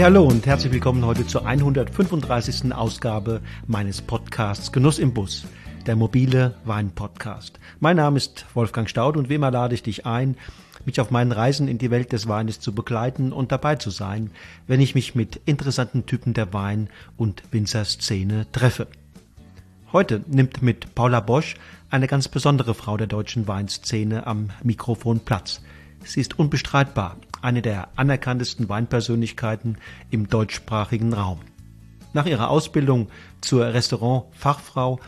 Hey, hallo und herzlich willkommen heute zur 135. Ausgabe meines Podcasts Genuss im Bus, der mobile Wein-Podcast. Mein Name ist Wolfgang Staud und wie immer lade ich dich ein, mich auf meinen Reisen in die Welt des Weines zu begleiten und dabei zu sein, wenn ich mich mit interessanten Typen der Wein- und Winzerszene treffe. Heute nimmt mit Paula Bosch eine ganz besondere Frau der deutschen Weinszene am Mikrofon Platz. Sie ist unbestreitbar eine der anerkanntesten Weinpersönlichkeiten im deutschsprachigen Raum. Nach ihrer Ausbildung zur Restaurantfachfrau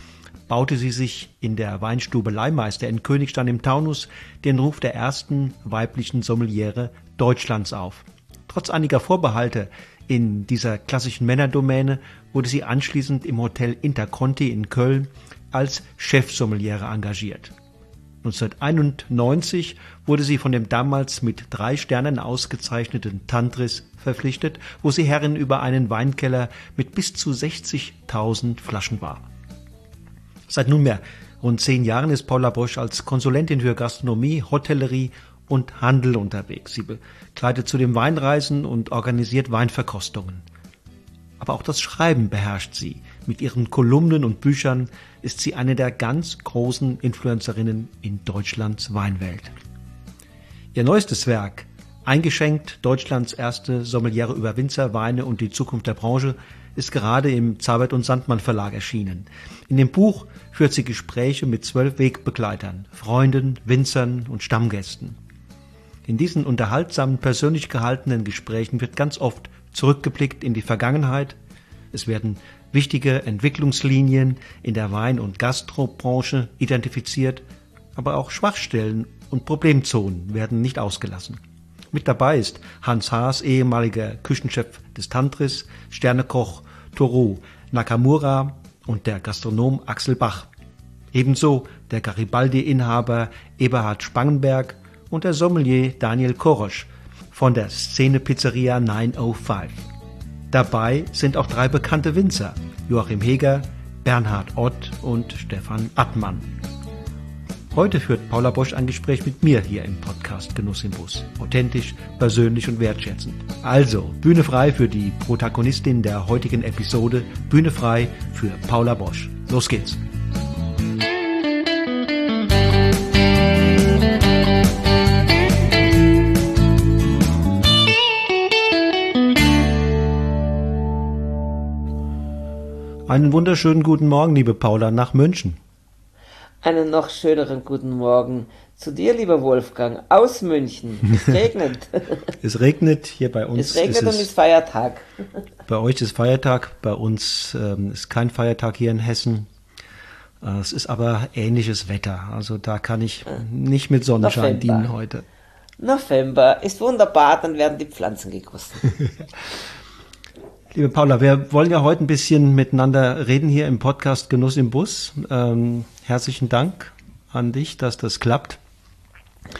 baute sie sich in der Weinstube Leihmeister in Königstein im Taunus den Ruf der ersten weiblichen Sommeliere Deutschlands auf. Trotz einiger Vorbehalte in dieser klassischen Männerdomäne wurde sie anschließend im Hotel Interconti in Köln als Chefsommeliere engagiert. 1991 wurde sie von dem damals mit drei Sternen ausgezeichneten Tantris verpflichtet, wo sie Herrin über einen Weinkeller mit bis zu 60.000 Flaschen war. Seit nunmehr rund zehn Jahren ist Paula Bosch als Konsulentin für Gastronomie, Hotellerie und Handel unterwegs. Sie begleitet zudem Weinreisen und organisiert Weinverkostungen. Aber auch das Schreiben beherrscht sie. Mit ihren Kolumnen und Büchern ist sie eine der ganz großen Influencerinnen in Deutschlands Weinwelt. Ihr neuestes Werk, eingeschenkt Deutschlands erste Sommeliere über Winzer, Weine und die Zukunft der Branche, ist gerade im Zabert und Sandmann Verlag erschienen. In dem Buch führt sie Gespräche mit zwölf Wegbegleitern, Freunden, Winzern und Stammgästen. In diesen unterhaltsamen, persönlich gehaltenen Gesprächen wird ganz oft zurückgeblickt in die Vergangenheit. Es werden wichtige Entwicklungslinien in der Wein- und Gastrobranche identifiziert, aber auch Schwachstellen und Problemzonen werden nicht ausgelassen. Mit dabei ist Hans Haas, ehemaliger Küchenchef des Tantris, Sternekoch Toru Nakamura und der Gastronom Axel Bach. Ebenso der Garibaldi-Inhaber Eberhard Spangenberg und der Sommelier Daniel Korosch von der Szene Pizzeria 905. Dabei sind auch drei bekannte Winzer, Joachim Heger, Bernhard Ott und Stefan Attmann. Heute führt Paula Bosch ein Gespräch mit mir hier im Podcast Genuss im Bus. Authentisch, persönlich und wertschätzend. Also, Bühne frei für die Protagonistin der heutigen Episode, Bühne frei für Paula Bosch. Los geht's. Einen wunderschönen guten Morgen, liebe Paula, nach München. Einen noch schöneren guten Morgen zu dir, lieber Wolfgang, aus München. Es regnet. es regnet hier bei uns. Es regnet ist und es ist Feiertag. Bei euch ist Feiertag, bei uns ähm, ist kein Feiertag hier in Hessen. Äh, es ist aber ähnliches Wetter. Also da kann ich nicht mit Sonnenschein November. dienen heute. November ist wunderbar, dann werden die Pflanzen gegossen. Liebe Paula, wir wollen ja heute ein bisschen miteinander reden hier im Podcast Genuss im Bus. Ähm, herzlichen Dank an dich, dass das klappt.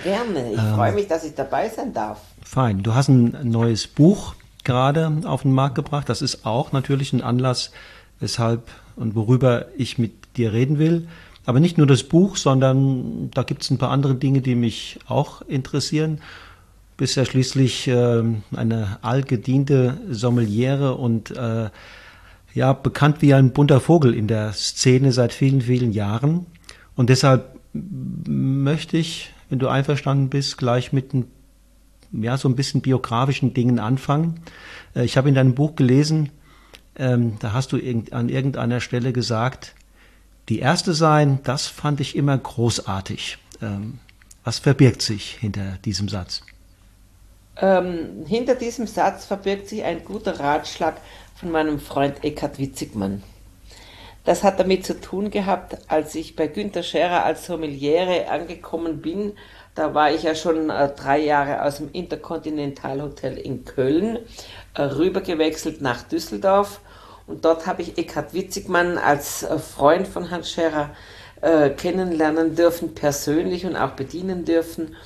Gerne, ich ähm, freue mich, dass ich dabei sein darf. Fein. Du hast ein neues Buch gerade auf den Markt gebracht. Das ist auch natürlich ein Anlass, weshalb und worüber ich mit dir reden will. Aber nicht nur das Buch, sondern da gibt es ein paar andere Dinge, die mich auch interessieren bist ja schließlich äh, eine allgediente Sommeliere und äh, ja, bekannt wie ein bunter Vogel in der Szene seit vielen, vielen Jahren. Und deshalb möchte ich, wenn du einverstanden bist, gleich mit ein, ja, so ein bisschen biografischen Dingen anfangen. Äh, ich habe in deinem Buch gelesen, ähm, da hast du an irgendeiner Stelle gesagt, die erste sein, das fand ich immer großartig. Ähm, was verbirgt sich hinter diesem Satz? Ähm, hinter diesem Satz verbirgt sich ein guter Ratschlag von meinem Freund Eckhard Witzigmann. Das hat damit zu tun gehabt, als ich bei Günter Scherer als Sommeliere angekommen bin. Da war ich ja schon äh, drei Jahre aus dem Intercontinental Hotel in Köln äh, rübergewechselt nach Düsseldorf. Und dort habe ich Eckhard Witzigmann als äh, Freund von Hans Scherer äh, kennenlernen dürfen, persönlich und auch bedienen dürfen.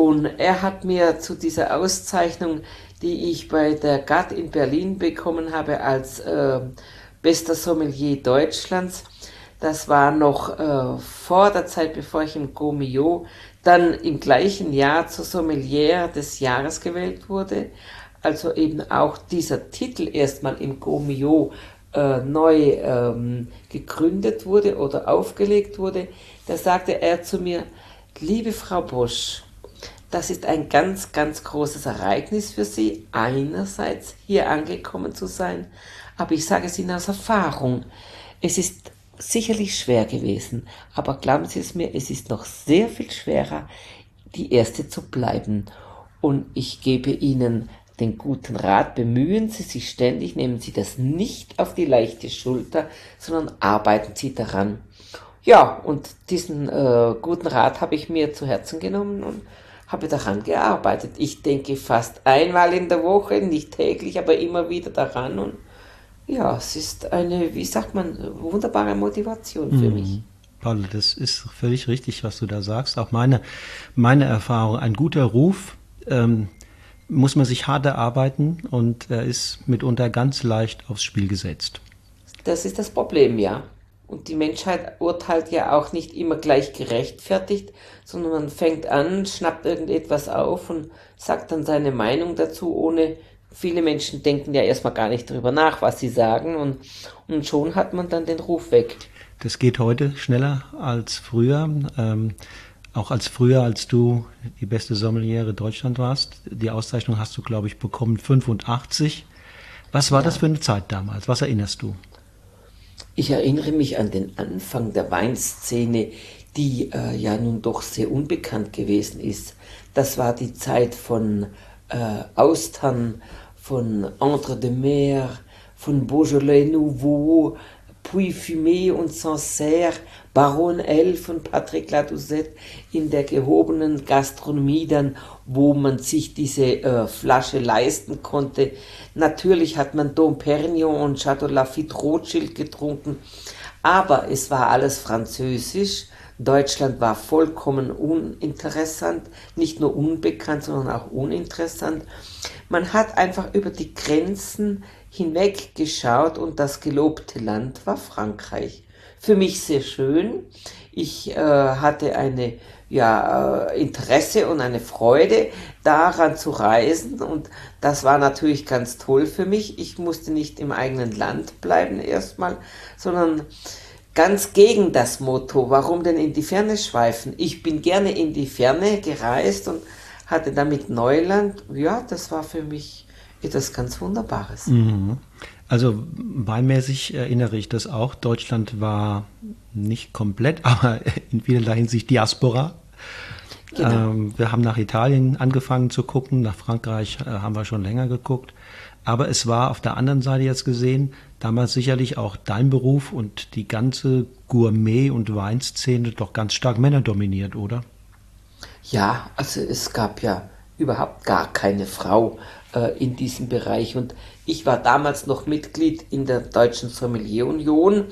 Und er hat mir zu dieser Auszeichnung, die ich bei der GATT in Berlin bekommen habe als äh, bester Sommelier Deutschlands, das war noch äh, vor der Zeit, bevor ich im Gomio dann im gleichen Jahr zur Sommelier des Jahres gewählt wurde, also eben auch dieser Titel erstmal im Gomio äh, neu ähm, gegründet wurde oder aufgelegt wurde, da sagte er zu mir, liebe Frau Bosch, das ist ein ganz, ganz großes Ereignis für Sie, einerseits hier angekommen zu sein, aber ich sage es Ihnen aus Erfahrung, es ist sicherlich schwer gewesen, aber glauben Sie es mir, es ist noch sehr viel schwerer, die Erste zu bleiben. Und ich gebe Ihnen den guten Rat, bemühen Sie sich ständig, nehmen Sie das nicht auf die leichte Schulter, sondern arbeiten Sie daran. Ja, und diesen äh, guten Rat habe ich mir zu Herzen genommen und habe daran gearbeitet. Ich denke fast einmal in der Woche, nicht täglich, aber immer wieder daran und ja, es ist eine, wie sagt man, wunderbare Motivation für mhm. mich. Paul, das ist völlig richtig, was du da sagst. Auch meine, meine Erfahrung, ein guter Ruf ähm, muss man sich hart erarbeiten und er ist mitunter ganz leicht aufs Spiel gesetzt. Das ist das Problem, ja. Und die Menschheit urteilt ja auch nicht immer gleich gerechtfertigt, sondern man fängt an, schnappt irgendetwas auf und sagt dann seine Meinung dazu, ohne viele Menschen denken ja erstmal gar nicht darüber nach, was sie sagen und, und schon hat man dann den Ruf weg. Das geht heute schneller als früher. Ähm, auch als früher, als du die beste Sommeliere Deutschland warst. Die Auszeichnung hast du, glaube ich, bekommen 85. Was war ja. das für eine Zeit damals? Was erinnerst du? Ich erinnere mich an den Anfang der Weinszene, die äh, ja nun doch sehr unbekannt gewesen ist. Das war die Zeit von äh, Austern, von Entre de Mer, von Beaujolais Nouveau, Puy Fumé und Sancerre, Baron L von Patrick Ladouzet in der gehobenen Gastronomie dann, wo man sich diese äh, Flasche leisten konnte. Natürlich hat man Dom Perignon und Chateau Lafitte Rothschild getrunken, aber es war alles französisch. Deutschland war vollkommen uninteressant, nicht nur unbekannt, sondern auch uninteressant. Man hat einfach über die Grenzen hinweggeschaut und das gelobte Land war Frankreich. Für mich sehr schön. Ich äh, hatte eine ja, äh, Interesse und eine Freude daran zu reisen und das war natürlich ganz toll für mich. Ich musste nicht im eigenen Land bleiben erstmal, sondern ganz gegen das Motto, warum denn in die Ferne schweifen? Ich bin gerne in die Ferne gereist und hatte damit Neuland. Ja, das war für mich etwas ganz Wunderbares. Mhm. Also weinmäßig erinnere ich das auch. Deutschland war nicht komplett, aber in vielerlei Hinsicht Diaspora. Genau. Ähm, wir haben nach Italien angefangen zu gucken, nach Frankreich äh, haben wir schon länger geguckt. Aber es war auf der anderen Seite jetzt gesehen, damals sicherlich auch dein Beruf und die ganze Gourmet- und Weinszene doch ganz stark männerdominiert, oder? Ja, also es gab ja überhaupt gar keine Frau äh, in diesem Bereich. Und ich war damals noch Mitglied in der Deutschen Sommelier Union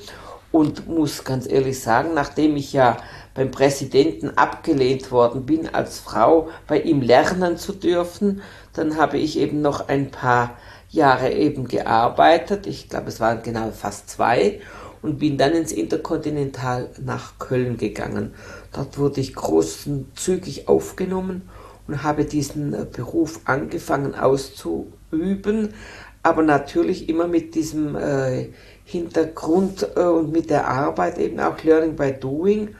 und muss ganz ehrlich sagen, nachdem ich ja beim Präsidenten abgelehnt worden bin, als Frau bei ihm lernen zu dürfen, dann habe ich eben noch ein paar Jahre eben gearbeitet. Ich glaube, es waren genau fast zwei und bin dann ins Interkontinental nach Köln gegangen. Dort wurde ich großzügig aufgenommen und habe diesen äh, Beruf angefangen auszuüben, aber natürlich immer mit diesem äh, Hintergrund äh, und mit der Arbeit eben auch Learning by Doing.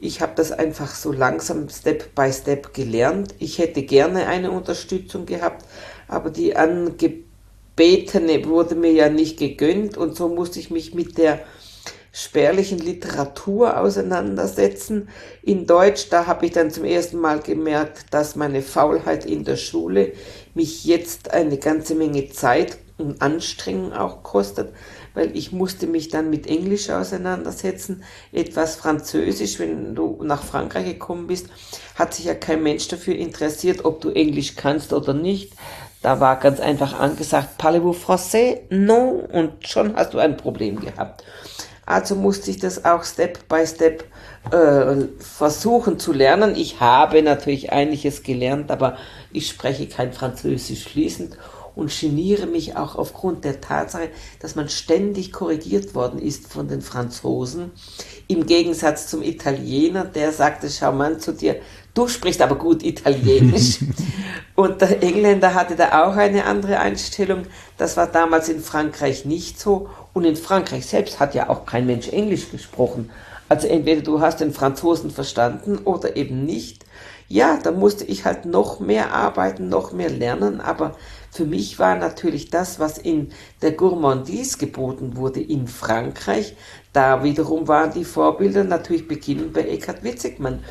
Ich habe das einfach so langsam Step by Step gelernt. Ich hätte gerne eine Unterstützung gehabt, aber die angebetene wurde mir ja nicht gegönnt und so musste ich mich mit der spärlichen Literatur auseinandersetzen. In Deutsch, da habe ich dann zum ersten Mal gemerkt, dass meine Faulheit in der Schule mich jetzt eine ganze Menge Zeit und Anstrengung auch kostet, weil ich musste mich dann mit Englisch auseinandersetzen, etwas Französisch, wenn du nach Frankreich gekommen bist, hat sich ja kein Mensch dafür interessiert, ob du Englisch kannst oder nicht. Da war ganz einfach angesagt, parlez-vous français? Non. Und schon hast du ein Problem gehabt. Also musste ich das auch Step by Step äh, versuchen zu lernen. Ich habe natürlich einiges gelernt, aber ich spreche kein Französisch fließend. und geniere mich auch aufgrund der Tatsache, dass man ständig korrigiert worden ist von den Franzosen. Im Gegensatz zum Italiener, der sagte, schau mal zu dir, du sprichst aber gut Italienisch. und der Engländer hatte da auch eine andere Einstellung. Das war damals in Frankreich nicht so. Und in Frankreich selbst hat ja auch kein Mensch Englisch gesprochen. Also entweder du hast den Franzosen verstanden oder eben nicht. Ja, da musste ich halt noch mehr arbeiten, noch mehr lernen, aber für mich war natürlich das, was in der Gourmandise geboten wurde in Frankreich, da wiederum waren die Vorbilder natürlich beginnend bei Eckhard Witzigmann.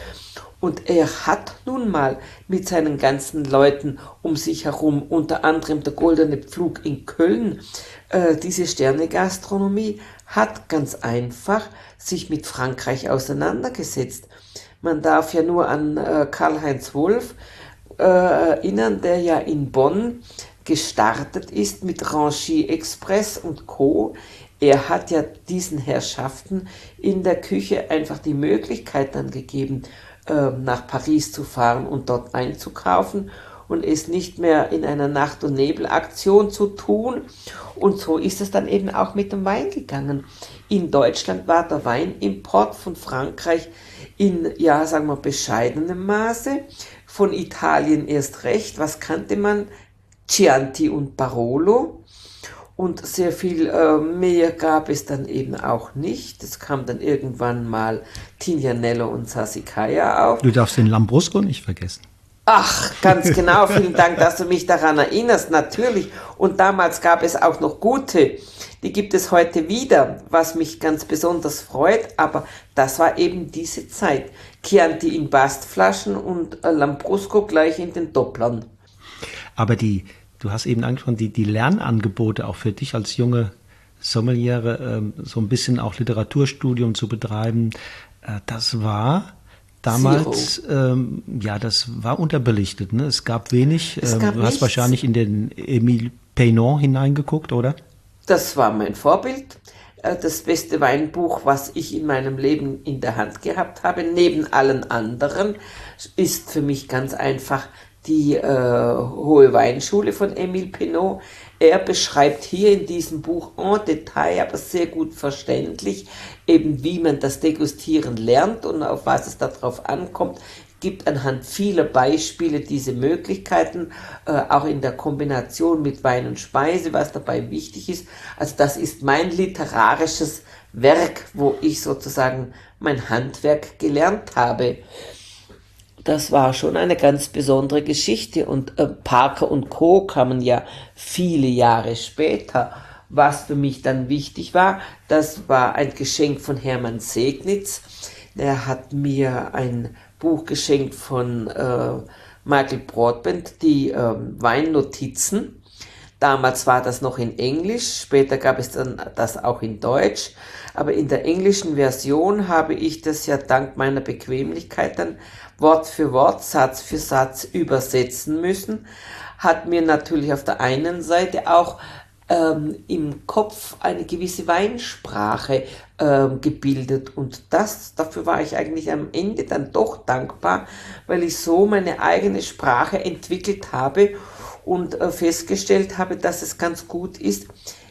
Und er hat nun mal mit seinen ganzen Leuten um sich herum, unter anderem der Goldene Pflug in Köln, äh, diese Sternegastronomie hat ganz einfach sich mit Frankreich auseinandergesetzt. Man darf ja nur an äh, Karl-Heinz Wolf äh, erinnern, der ja in Bonn gestartet ist mit Ranchi Express und Co. Er hat ja diesen Herrschaften in der Küche einfach die Möglichkeit dann gegeben, äh, nach Paris zu fahren und dort einzukaufen und es nicht mehr in einer Nacht- und Nebelaktion zu tun. Und so ist es dann eben auch mit dem Wein gegangen. In Deutschland war der Weinimport von Frankreich in, ja, sagen wir, bescheidenem Maße. Von Italien erst recht. Was kannte man? Chianti und Barolo. Und sehr viel äh, mehr gab es dann eben auch nicht. Es kam dann irgendwann mal Tignanello und Sassicaia auf. Du darfst den Lambrusco nicht vergessen. Ach, ganz genau. Vielen Dank, dass du mich daran erinnerst. Natürlich. Und damals gab es auch noch gute. Die gibt es heute wieder, was mich ganz besonders freut. Aber das war eben diese Zeit. Chianti in Bastflaschen und äh, Lambrusco gleich in den Dopplern. Aber die, du hast eben angesprochen, die, die Lernangebote auch für dich als junge Sommeliere, ähm, so ein bisschen auch Literaturstudium zu betreiben, äh, das war damals, ähm, ja, das war unterbelichtet. Ne? Es gab wenig. Es gab ähm, du hast nichts. wahrscheinlich in den Emile Peynon hineingeguckt, oder? Das war mein Vorbild. Äh, das beste Weinbuch, was ich in meinem Leben in der Hand gehabt habe, neben allen anderen, ist für mich ganz einfach die äh, Hohe Weinschule von Emile Pinot. Er beschreibt hier in diesem Buch en Detail, aber sehr gut verständlich, eben wie man das Degustieren lernt und auf was es darauf ankommt, gibt anhand vieler Beispiele diese Möglichkeiten, äh, auch in der Kombination mit Wein und Speise, was dabei wichtig ist. Also das ist mein literarisches Werk, wo ich sozusagen mein Handwerk gelernt habe das war schon eine ganz besondere Geschichte. Und äh, Parker und Co. kamen ja viele Jahre später. Was für mich dann wichtig war, das war ein Geschenk von Hermann Segnitz. Er hat mir ein Buch geschenkt von äh, Michael Broadbent, die äh, Weinnotizen. Damals war das noch in Englisch, später gab es dann das auch in Deutsch. Aber in der englischen Version habe ich das ja dank meiner Bequemlichkeit dann Wort für Wort, Satz für Satz übersetzen müssen, hat mir natürlich auf der einen Seite auch ähm, im Kopf eine gewisse Weinsprache ähm, gebildet. Und das, dafür war ich eigentlich am Ende dann doch dankbar, weil ich so meine eigene Sprache entwickelt habe und äh, festgestellt habe, dass es ganz gut ist,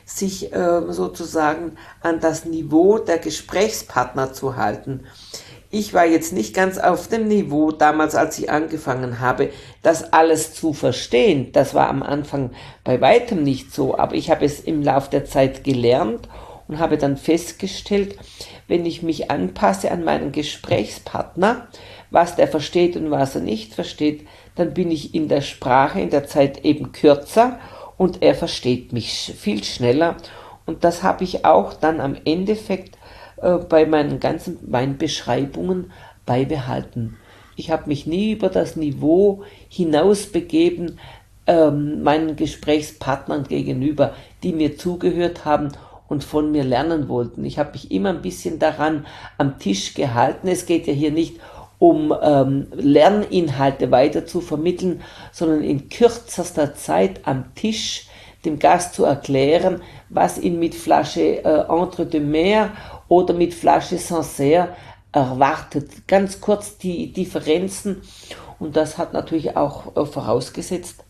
sich äh, sozusagen an das Niveau der Gesprächspartner zu halten ich war jetzt nicht ganz auf dem Niveau damals, als ich angefangen habe, das alles zu verstehen. Das war am Anfang bei weitem nicht so, aber ich habe es im Laufe der Zeit gelernt und habe dann festgestellt, wenn ich mich anpasse an meinen Gesprächspartner, was der versteht und was er nicht versteht, dann bin ich in der Sprache in der Zeit eben kürzer und er versteht mich viel schneller. Und das habe ich auch dann am Endeffekt äh, bei meinen ganzen Weinbeschreibungen beibehalten. Ich habe mich nie über das Niveau hinaus begeben, ähm, meinen Gesprächspartnern gegenüber, die mir zugehört haben und von mir lernen wollten. Ich habe mich immer ein bisschen daran am Tisch gehalten. Es geht ja hier nicht um ähm, Lerninhalte weiter zu vermitteln, sondern in kürzester Zeit am Tisch dem Gast zu erklären, was ihn mit Flasche äh, Entre de Mer oder mit Flasche Sancerre erwartet. Ganz kurz die Differenzen und das hat natürlich auch äh, vorausgesetzt,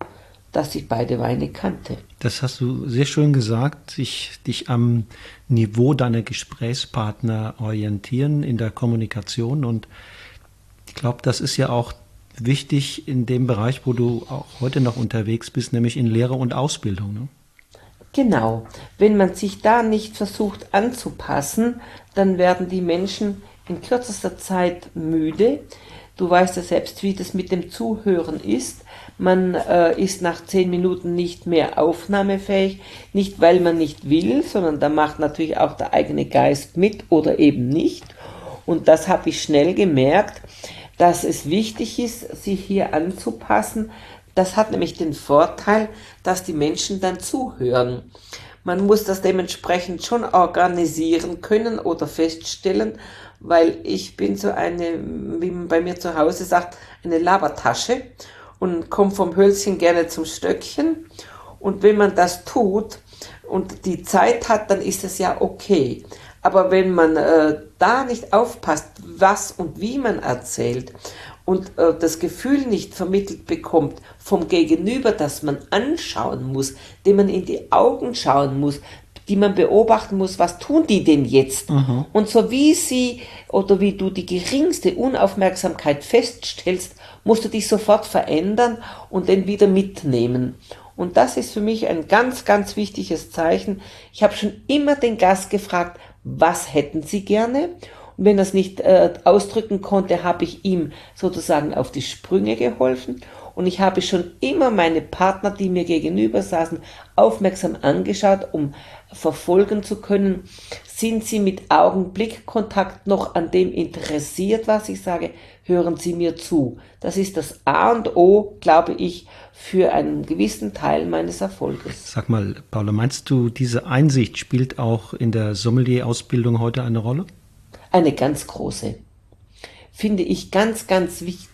dass ich beide Weine kannte. Das hast du sehr schön gesagt, sich dich am Niveau deiner Gesprächspartner orientieren in der Kommunikation. Und ich glaube, das ist ja auch wichtig in dem Bereich, wo du auch heute noch unterwegs bist, nämlich in Lehre und Ausbildung. Ne? Genau. Wenn man sich da nicht versucht anzupassen, dann werden die Menschen in kürzester Zeit müde. Du weißt ja selbst, wie das mit dem Zuhören ist. Man äh, ist nach zehn Minuten nicht mehr aufnahmefähig, nicht weil man nicht will, sondern da macht natürlich auch der eigene Geist mit oder eben nicht. Und das habe ich schnell gemerkt, dass es wichtig ist, sich hier anzupassen. Das hat nämlich den Vorteil, dass die Menschen dann zuhören. Man muss das dementsprechend schon organisieren können oder feststellen, weil ich bin so eine, wie man bei mir zu Hause sagt, eine Labertasche und komme vom Hölzchen gerne zum Stöckchen. Und wenn man das tut und die Zeit hat, dann ist es ja okay. Aber wenn man äh, da nicht aufpasst, was und wie man erzählt und äh, das Gefühl nicht vermittelt bekommt vom Gegenüber, das man anschauen muss, dem man in die Augen schauen muss, die man beobachten muss, was tun die denn jetzt? Mhm. Und so wie sie oder wie du die geringste Unaufmerksamkeit feststellst, musst du dich sofort verändern und den wieder mitnehmen. Und das ist für mich ein ganz, ganz wichtiges Zeichen. Ich habe schon immer den Gast gefragt, was hätten Sie gerne? Wenn er es nicht äh, ausdrücken konnte, habe ich ihm sozusagen auf die Sprünge geholfen. Und ich habe schon immer meine Partner, die mir gegenüber saßen, aufmerksam angeschaut, um verfolgen zu können. Sind Sie mit Augenblickkontakt noch an dem interessiert, was ich sage? Hören Sie mir zu. Das ist das A und O, glaube ich, für einen gewissen Teil meines Erfolges. Sag mal, Paula, meinst du, diese Einsicht spielt auch in der Sommelier-Ausbildung heute eine Rolle? Eine ganz große. Finde ich ganz, ganz wichtig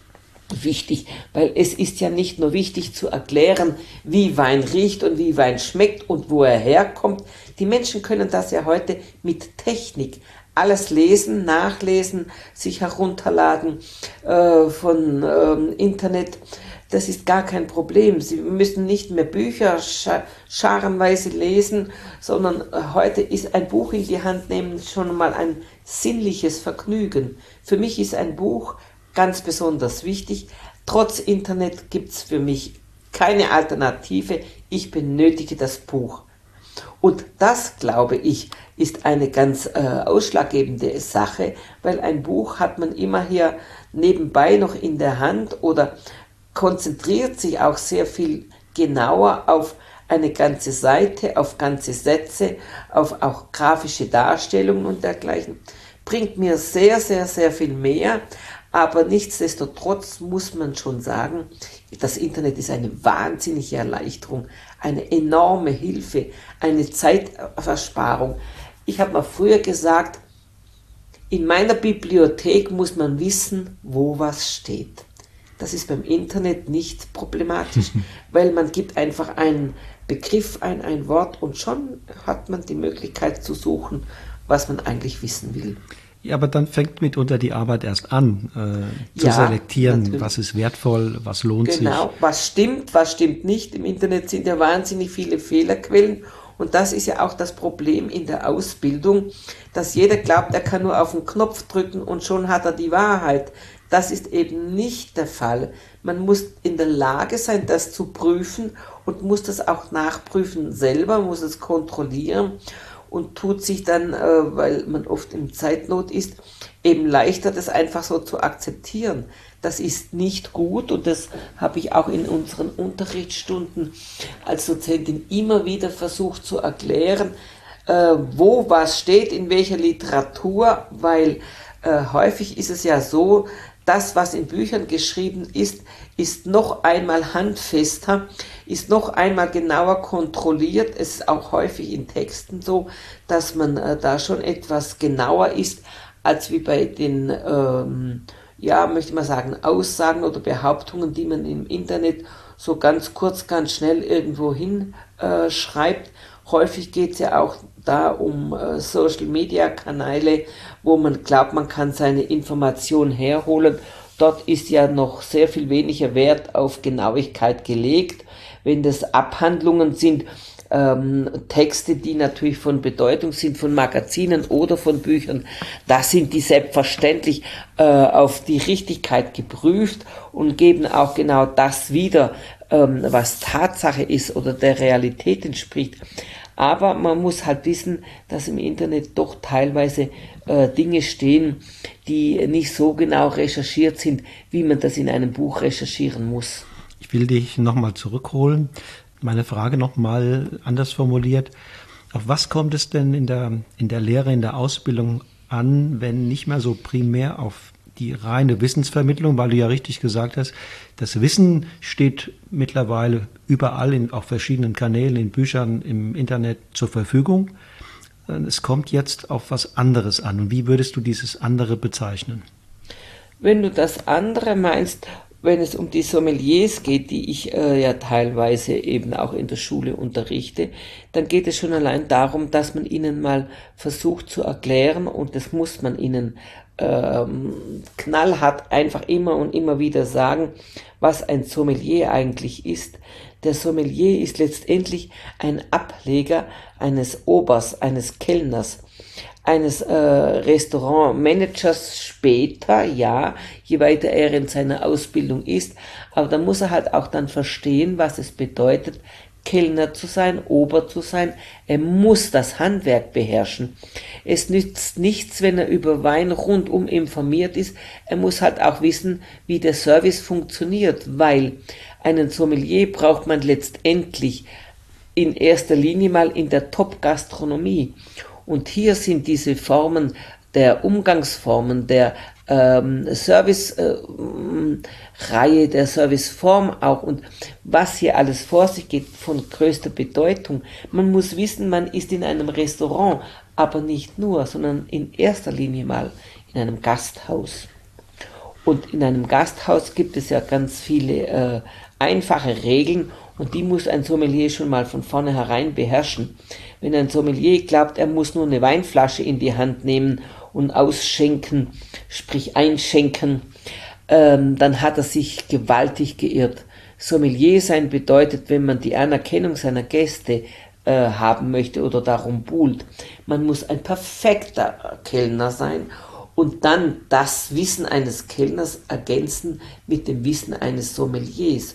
wichtig, weil es ist ja nicht nur wichtig zu erklären, wie Wein riecht und wie Wein schmeckt und wo er herkommt. Die Menschen können das ja heute mit Technik alles lesen, nachlesen, sich herunterladen äh, von äh, Internet. Das ist gar kein Problem. Sie müssen nicht mehr Bücher scha scharenweise lesen, sondern äh, heute ist ein Buch in die Hand nehmen schon mal ein sinnliches Vergnügen. Für mich ist ein Buch ganz besonders wichtig. Trotz Internet gibt es für mich keine Alternative. Ich benötige das Buch. Und das, glaube ich, ist eine ganz äh, ausschlaggebende Sache, weil ein Buch hat man immer hier nebenbei noch in der Hand oder konzentriert sich auch sehr viel genauer auf eine ganze Seite, auf ganze Sätze, auf auch grafische Darstellungen und dergleichen. Bringt mir sehr, sehr, sehr viel mehr, aber nichtsdestotrotz muss man schon sagen, das Internet ist eine wahnsinnige Erleichterung, eine enorme Hilfe, eine Zeitversparung. Ich habe mal früher gesagt, in meiner Bibliothek muss man wissen, wo was steht. Das ist beim Internet nicht problematisch, weil man gibt einfach einen Begriff ein, ein Wort und schon hat man die Möglichkeit zu suchen, was man eigentlich wissen will. Ja, aber dann fängt mitunter die Arbeit erst an, äh, zu ja, selektieren, natürlich. was ist wertvoll, was lohnt genau, sich. Genau, was stimmt, was stimmt nicht. Im Internet sind ja wahnsinnig viele Fehlerquellen und das ist ja auch das Problem in der Ausbildung, dass jeder glaubt, er kann nur auf den Knopf drücken und schon hat er die Wahrheit. Das ist eben nicht der Fall. Man muss in der Lage sein, das zu prüfen und muss das auch nachprüfen selber, muss es kontrollieren und tut sich dann, äh, weil man oft in Zeitnot ist, eben leichter, das einfach so zu akzeptieren. Das ist nicht gut und das habe ich auch in unseren Unterrichtsstunden als Dozentin immer wieder versucht zu erklären, äh, wo was steht, in welcher Literatur, weil äh, häufig ist es ja so, das, was in Büchern geschrieben ist, ist noch einmal handfester, ist noch einmal genauer kontrolliert. Es ist auch häufig in Texten so, dass man äh, da schon etwas genauer ist, als wie bei den, ähm, ja, möchte man sagen, Aussagen oder Behauptungen, die man im Internet so ganz kurz, ganz schnell irgendwo hin äh. Häufig geht es ja auch da um äh, Social Media Kanäle, wo man glaubt, man kann seine Information herholen, Dort ist ja noch sehr viel weniger Wert auf Genauigkeit gelegt. Wenn das Abhandlungen sind, ähm, Texte, die natürlich von Bedeutung sind, von Magazinen oder von Büchern, da sind die selbstverständlich äh, auf die Richtigkeit geprüft und geben auch genau das wieder, ähm, was Tatsache ist oder der Realität entspricht. Aber man muss halt wissen, dass im Internet doch teilweise äh, Dinge stehen, die nicht so genau recherchiert sind, wie man das in einem Buch recherchieren muss. Ich will dich nochmal zurückholen. Meine Frage nochmal anders formuliert. Auf was kommt es denn in der, in der Lehre, in der Ausbildung an, wenn nicht mehr so primär auf die reine Wissensvermittlung, weil du ja richtig gesagt hast, das Wissen steht mittlerweile überall in auf verschiedenen Kanälen, in Büchern, im Internet zur Verfügung. Es kommt jetzt auf was anderes an. Und wie würdest du dieses andere bezeichnen? Wenn du das andere meinst, wenn es um die Sommeliers geht, die ich äh, ja teilweise eben auch in der Schule unterrichte, dann geht es schon allein darum, dass man ihnen mal versucht zu erklären und das muss man ihnen ähm, knallhart einfach immer und immer wieder sagen, was ein Sommelier eigentlich ist. Der Sommelier ist letztendlich ein Ableger eines Obers, eines Kellners, eines äh, Restaurantmanagers später, ja, je weiter er in seiner Ausbildung ist, aber da muss er halt auch dann verstehen, was es bedeutet, Kellner zu sein, Ober zu sein. Er muss das Handwerk beherrschen. Es nützt nichts, wenn er über Wein rundum informiert ist. Er muss halt auch wissen, wie der Service funktioniert, weil einen Sommelier braucht man letztendlich in erster Linie mal in der Top-Gastronomie. Und hier sind diese Formen der Umgangsformen, der ähm, Service-Reihe, äh, der Serviceform auch und was hier alles vor sich geht von größter Bedeutung. Man muss wissen, man ist in einem Restaurant, aber nicht nur, sondern in erster Linie mal in einem Gasthaus. Und in einem Gasthaus gibt es ja ganz viele äh, einfache Regeln und die muss ein Sommelier schon mal von vornherein beherrschen. Wenn ein Sommelier glaubt, er muss nur eine Weinflasche in die Hand nehmen und ausschenken, sprich einschenken, ähm, dann hat er sich gewaltig geirrt. Sommelier sein bedeutet, wenn man die Anerkennung seiner Gäste äh, haben möchte oder darum buhlt, man muss ein perfekter Kellner sein und dann das Wissen eines Kellners ergänzen mit dem Wissen eines Sommeliers.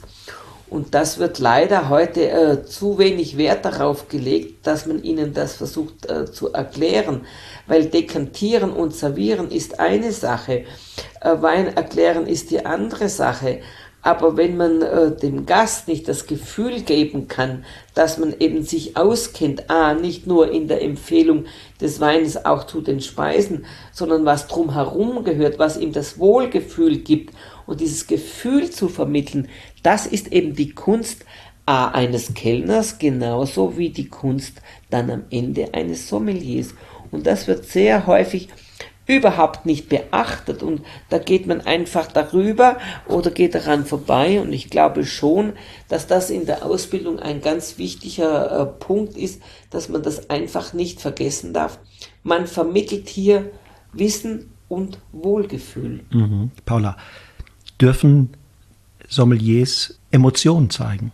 Und das wird leider heute äh, zu wenig Wert darauf gelegt, dass man ihnen das versucht äh, zu erklären. Weil dekantieren und servieren ist eine Sache, äh, Wein erklären ist die andere Sache. Aber wenn man äh, dem Gast nicht das Gefühl geben kann, dass man eben sich auskennt, a, nicht nur in der Empfehlung des Weines auch zu den Speisen, sondern was drumherum gehört, was ihm das Wohlgefühl gibt und dieses Gefühl zu vermitteln, das ist eben die Kunst a, eines Kellners, genauso wie die Kunst dann am Ende eines Sommeliers. Und das wird sehr häufig überhaupt nicht beachtet und da geht man einfach darüber oder geht daran vorbei und ich glaube schon, dass das in der Ausbildung ein ganz wichtiger äh, Punkt ist, dass man das einfach nicht vergessen darf. Man vermittelt hier Wissen und Wohlgefühl. Mhm. Paula, dürfen Sommeliers Emotionen zeigen?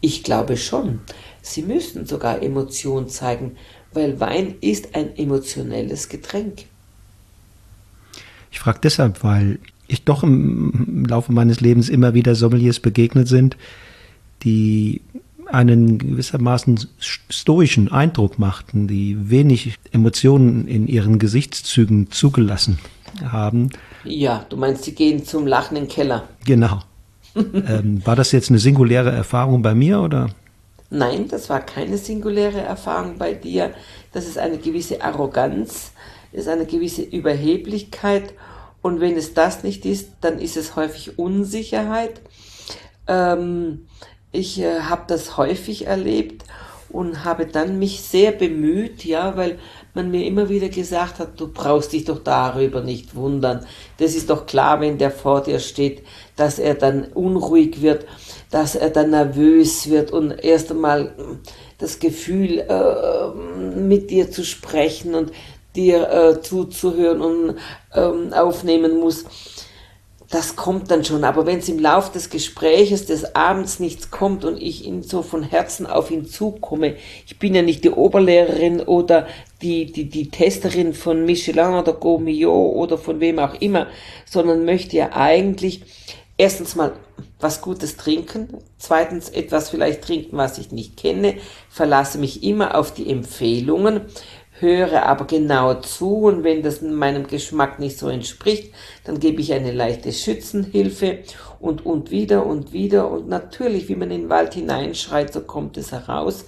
Ich glaube schon. Sie müssen sogar Emotionen zeigen weil Wein ist ein emotionelles Getränk. Ich frage deshalb, weil ich doch im Laufe meines Lebens immer wieder Sommeliers begegnet sind, die einen gewissermaßen stoischen Eindruck machten, die wenig Emotionen in ihren Gesichtszügen zugelassen haben. Ja, du meinst, sie gehen zum Lachen im Keller. Genau. ähm, war das jetzt eine singuläre Erfahrung bei mir oder? Nein, das war keine singuläre Erfahrung bei dir. Das ist eine gewisse Arroganz, ist eine gewisse Überheblichkeit. Und wenn es das nicht ist, dann ist es häufig Unsicherheit. Ähm, ich äh, habe das häufig erlebt und habe dann mich sehr bemüht, ja, weil man mir immer wieder gesagt hat, du brauchst dich doch darüber nicht wundern. Das ist doch klar, wenn der vor dir steht, dass er dann unruhig wird dass er dann nervös wird und erst einmal das Gefühl, äh, mit dir zu sprechen und dir äh, zuzuhören und ähm, aufnehmen muss das kommt dann schon. Aber wenn es im Lauf des Gespräches des Abends nichts kommt und ich ihn so von Herzen auf ihn zukomme, ich bin ja nicht die Oberlehrerin oder die, die, die Testerin von Michelin oder Gaumillot oder von wem auch immer, sondern möchte ja eigentlich erstens mal was Gutes trinken, zweitens etwas vielleicht trinken, was ich nicht kenne, verlasse mich immer auf die Empfehlungen, höre aber genau zu und wenn das meinem Geschmack nicht so entspricht, dann gebe ich eine leichte Schützenhilfe und, und wieder und wieder und natürlich, wie man in den Wald hineinschreit, so kommt es heraus.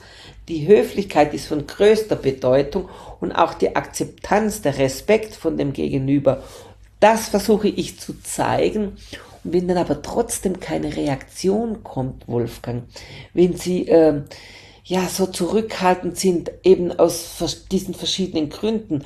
Die Höflichkeit ist von größter Bedeutung und auch die Akzeptanz, der Respekt von dem Gegenüber. Das versuche ich zu zeigen. Wenn dann aber trotzdem keine Reaktion kommt, Wolfgang, wenn Sie äh, ja so zurückhaltend sind, eben aus diesen verschiedenen Gründen,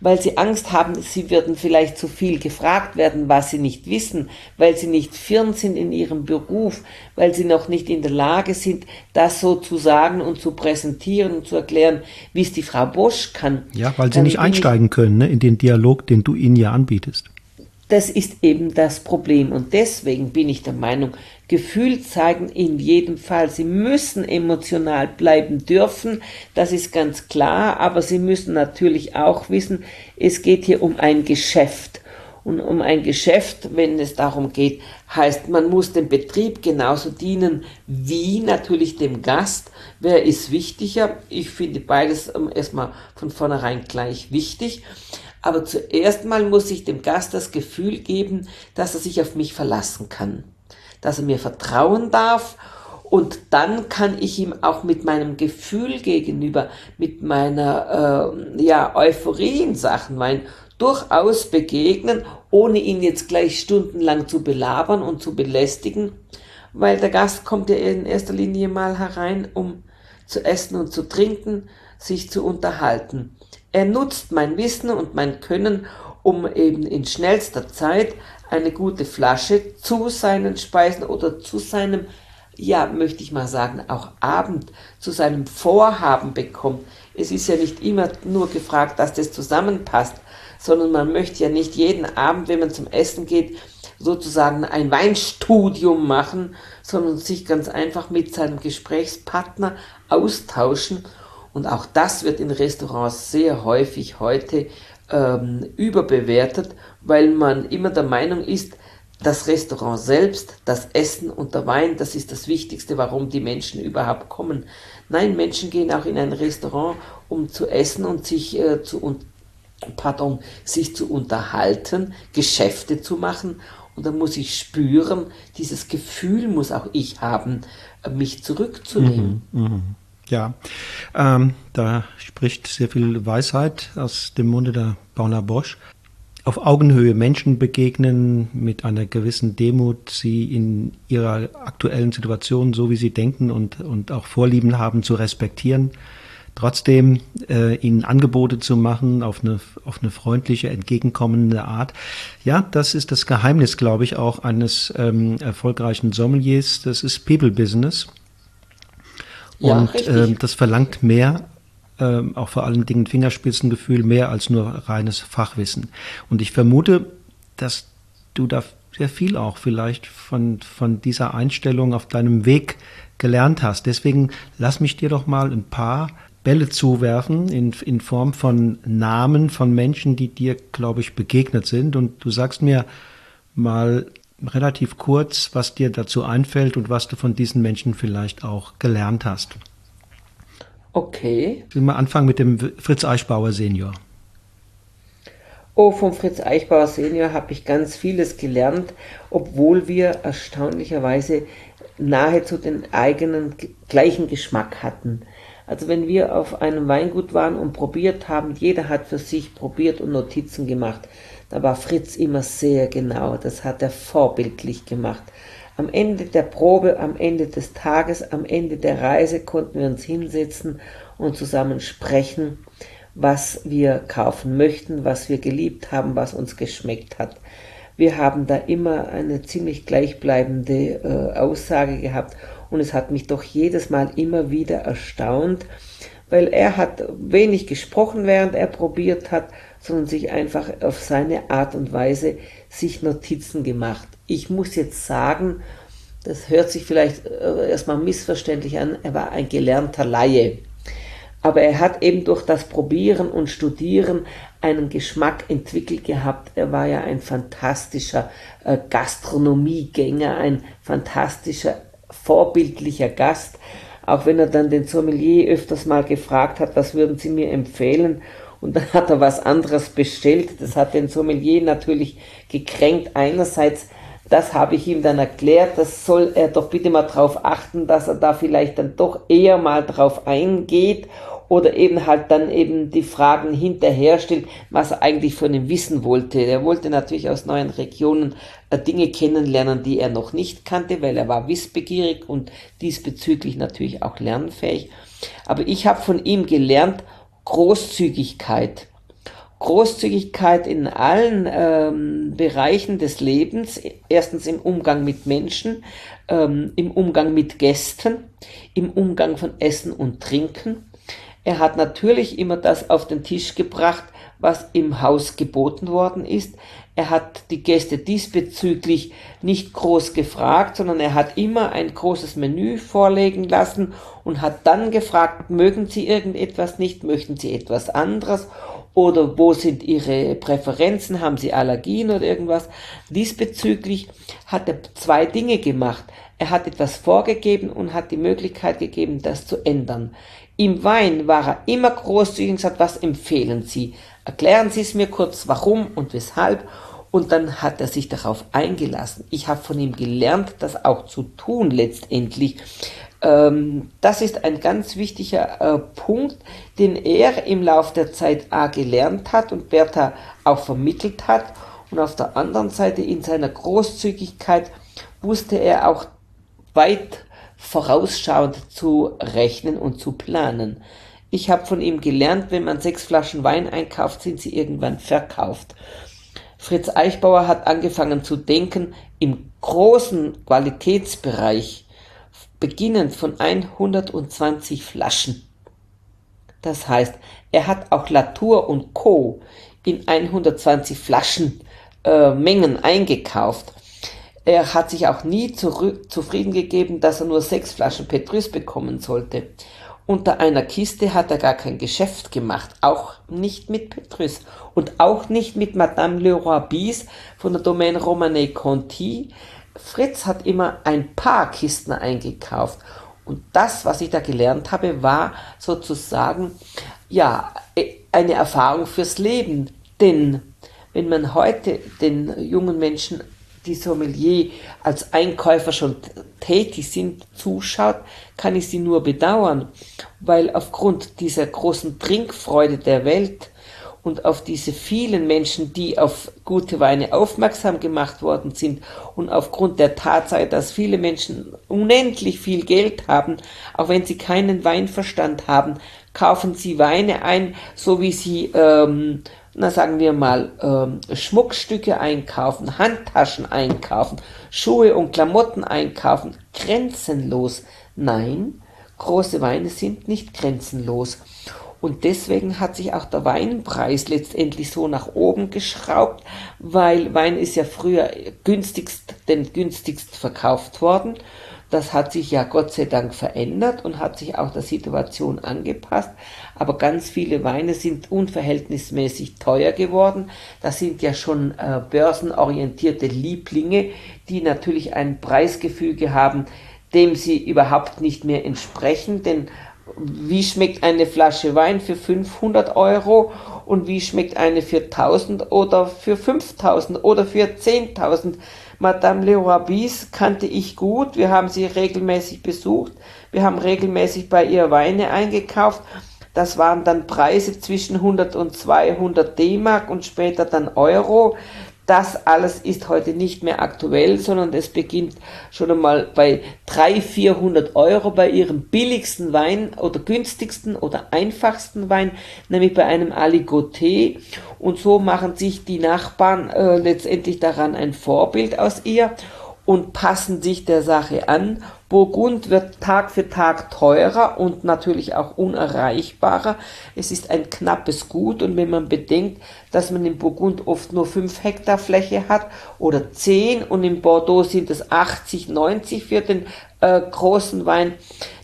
weil sie Angst haben, sie würden vielleicht zu viel gefragt werden, was sie nicht wissen, weil sie nicht firm sind in ihrem Beruf, weil sie noch nicht in der Lage sind, das so zu sagen und zu präsentieren und zu erklären, wie es die Frau Bosch kann. Ja, weil sie nicht einsteigen können ne, in den Dialog, den du ihnen ja anbietest. Das ist eben das Problem. Und deswegen bin ich der Meinung, Gefühl zeigen in jedem Fall. Sie müssen emotional bleiben dürfen, das ist ganz klar, aber Sie müssen natürlich auch wissen, es geht hier um ein Geschäft. Und um ein Geschäft, wenn es darum geht, heißt, man muss dem Betrieb genauso dienen wie natürlich dem Gast. Wer ist wichtiger? Ich finde beides ähm, erstmal von vornherein gleich wichtig. Aber zuerst mal muss ich dem Gast das Gefühl geben, dass er sich auf mich verlassen kann, dass er mir vertrauen darf und dann kann ich ihm auch mit meinem Gefühl gegenüber, mit meiner äh, ja, Euphorie in Sachen Wein durchaus begegnen, ohne ihn jetzt gleich stundenlang zu belabern und zu belästigen, weil der Gast kommt ja in erster Linie mal herein, um zu essen und zu trinken, sich zu unterhalten. Er nutzt mein Wissen und mein Können, um eben in schnellster Zeit eine gute Flasche zu seinen Speisen oder zu seinem, ja, möchte ich mal sagen, auch Abend, zu seinem Vorhaben bekommt. Es ist ja nicht immer nur gefragt, dass das zusammenpasst, sondern man möchte ja nicht jeden Abend, wenn man zum Essen geht, sozusagen ein Weinstudium machen, sondern sich ganz einfach mit seinem Gesprächspartner austauschen und auch das wird in Restaurants sehr häufig heute ähm, überbewertet, weil man immer der Meinung ist, das Restaurant selbst, das Essen und der Wein, das ist das Wichtigste, warum die Menschen überhaupt kommen. Nein, Menschen gehen auch in ein Restaurant, um zu essen und sich äh, zu pardon, sich zu unterhalten, Geschäfte zu machen. Und dann muss ich spüren, dieses Gefühl muss auch ich haben, mich zurückzunehmen. Mhm, mh. Ja, ähm, da spricht sehr viel Weisheit aus dem Munde der Paula Bosch. Auf Augenhöhe Menschen begegnen mit einer gewissen Demut, sie in ihrer aktuellen Situation, so wie sie denken und, und auch Vorlieben haben, zu respektieren. Trotzdem äh, ihnen Angebote zu machen auf eine, auf eine freundliche, entgegenkommende Art. Ja, das ist das Geheimnis, glaube ich, auch eines ähm, erfolgreichen Sommeliers. Das ist People Business. Und ja, äh, das verlangt mehr, äh, auch vor allen Dingen Fingerspitzengefühl, mehr als nur reines Fachwissen. Und ich vermute, dass du da sehr viel auch vielleicht von, von dieser Einstellung auf deinem Weg gelernt hast. Deswegen lass mich dir doch mal ein paar Bälle zuwerfen in, in Form von Namen von Menschen, die dir, glaube ich, begegnet sind. Und du sagst mir mal relativ kurz, was dir dazu einfällt und was du von diesen Menschen vielleicht auch gelernt hast. Okay. Ich will mal anfangen mit dem Fritz Eichbauer Senior. Oh, vom Fritz Eichbauer Senior habe ich ganz vieles gelernt, obwohl wir erstaunlicherweise nahezu den eigenen gleichen Geschmack hatten. Also wenn wir auf einem Weingut waren und probiert haben, jeder hat für sich probiert und Notizen gemacht, da war Fritz immer sehr genau, das hat er vorbildlich gemacht. Am Ende der Probe, am Ende des Tages, am Ende der Reise konnten wir uns hinsetzen und zusammen sprechen, was wir kaufen möchten, was wir geliebt haben, was uns geschmeckt hat. Wir haben da immer eine ziemlich gleichbleibende äh, Aussage gehabt und es hat mich doch jedes Mal immer wieder erstaunt, weil er hat wenig gesprochen, während er probiert hat, sondern sich einfach auf seine Art und Weise sich Notizen gemacht. Ich muss jetzt sagen, das hört sich vielleicht äh, erstmal missverständlich an, er war ein gelernter Laie. Aber er hat eben durch das Probieren und Studieren einen Geschmack entwickelt gehabt. Er war ja ein fantastischer äh, Gastronomiegänger, ein fantastischer, vorbildlicher Gast. Auch wenn er dann den Sommelier öfters mal gefragt hat, was würden Sie mir empfehlen? Und dann hat er was anderes bestellt. Das hat den Sommelier natürlich gekränkt. Einerseits, das habe ich ihm dann erklärt, das soll er doch bitte mal darauf achten, dass er da vielleicht dann doch eher mal drauf eingeht oder eben halt dann eben die Fragen hinterher stellt, was er eigentlich von ihm wissen wollte. Er wollte natürlich aus neuen Regionen äh, Dinge kennenlernen, die er noch nicht kannte, weil er war wissbegierig und diesbezüglich natürlich auch lernfähig. Aber ich habe von ihm gelernt Großzügigkeit. Großzügigkeit in allen ähm, Bereichen des Lebens. Erstens im Umgang mit Menschen, ähm, im Umgang mit Gästen, im Umgang von Essen und Trinken er hat natürlich immer das auf den Tisch gebracht, was im Haus geboten worden ist. Er hat die Gäste diesbezüglich nicht groß gefragt, sondern er hat immer ein großes Menü vorlegen lassen und hat dann gefragt, mögen Sie irgendetwas nicht, möchten Sie etwas anderes oder wo sind Ihre Präferenzen, haben Sie Allergien oder irgendwas. Diesbezüglich hat er zwei Dinge gemacht. Er hat etwas vorgegeben und hat die Möglichkeit gegeben, das zu ändern. Im Wein war er immer großzügig und gesagt, was empfehlen Sie? Erklären Sie es mir kurz, warum und weshalb. Und dann hat er sich darauf eingelassen. Ich habe von ihm gelernt, das auch zu tun letztendlich. Ähm, das ist ein ganz wichtiger äh, Punkt, den er im Laufe der Zeit A gelernt hat und Bertha auch vermittelt hat. Und auf der anderen Seite in seiner Großzügigkeit wusste er auch weit vorausschauend zu rechnen und zu planen. Ich habe von ihm gelernt, wenn man sechs Flaschen Wein einkauft, sind sie irgendwann verkauft. Fritz Eichbauer hat angefangen zu denken im großen Qualitätsbereich, beginnend von 120 Flaschen. Das heißt, er hat auch Latour und Co. in 120 Flaschen äh, Mengen eingekauft. Er hat sich auch nie zufrieden gegeben, dass er nur sechs Flaschen Petrus bekommen sollte. Unter einer Kiste hat er gar kein Geschäft gemacht, auch nicht mit Petrus und auch nicht mit Madame Leroy Bis von der Domaine Romane Conti. Fritz hat immer ein paar Kisten eingekauft und das, was ich da gelernt habe, war sozusagen ja eine Erfahrung fürs Leben, denn wenn man heute den jungen Menschen die Sommelier als Einkäufer schon tätig sind, zuschaut, kann ich sie nur bedauern, weil aufgrund dieser großen Trinkfreude der Welt und auf diese vielen Menschen, die auf gute Weine aufmerksam gemacht worden sind und aufgrund der Tatsache, dass viele Menschen unendlich viel Geld haben, auch wenn sie keinen Weinverstand haben, kaufen sie Weine ein, so wie sie ähm, na sagen wir mal, ähm, Schmuckstücke einkaufen, Handtaschen einkaufen, Schuhe und Klamotten einkaufen, grenzenlos. Nein, große Weine sind nicht grenzenlos. Und deswegen hat sich auch der Weinpreis letztendlich so nach oben geschraubt, weil Wein ist ja früher günstigst, denn günstigst verkauft worden. Das hat sich ja Gott sei Dank verändert und hat sich auch der Situation angepasst. Aber ganz viele Weine sind unverhältnismäßig teuer geworden. Das sind ja schon äh, börsenorientierte Lieblinge, die natürlich ein Preisgefüge haben, dem sie überhaupt nicht mehr entsprechen. Denn wie schmeckt eine Flasche Wein für 500 Euro und wie schmeckt eine für 1000 oder für 5000 oder für 10.000? Madame Leroy Bis kannte ich gut. Wir haben sie regelmäßig besucht. Wir haben regelmäßig bei ihr Weine eingekauft. Das waren dann Preise zwischen 100 und 200 D-Mark und später dann Euro. Das alles ist heute nicht mehr aktuell, sondern es beginnt schon einmal bei 300, 400 Euro bei ihrem billigsten Wein oder günstigsten oder einfachsten Wein, nämlich bei einem Aligoté. Und so machen sich die Nachbarn äh, letztendlich daran ein Vorbild aus ihr. Und passen sich der Sache an. Burgund wird Tag für Tag teurer und natürlich auch unerreichbarer. Es ist ein knappes Gut und wenn man bedenkt, dass man in Burgund oft nur 5 Hektar Fläche hat oder 10 und in Bordeaux sind es 80, 90 für den äh, großen Wein,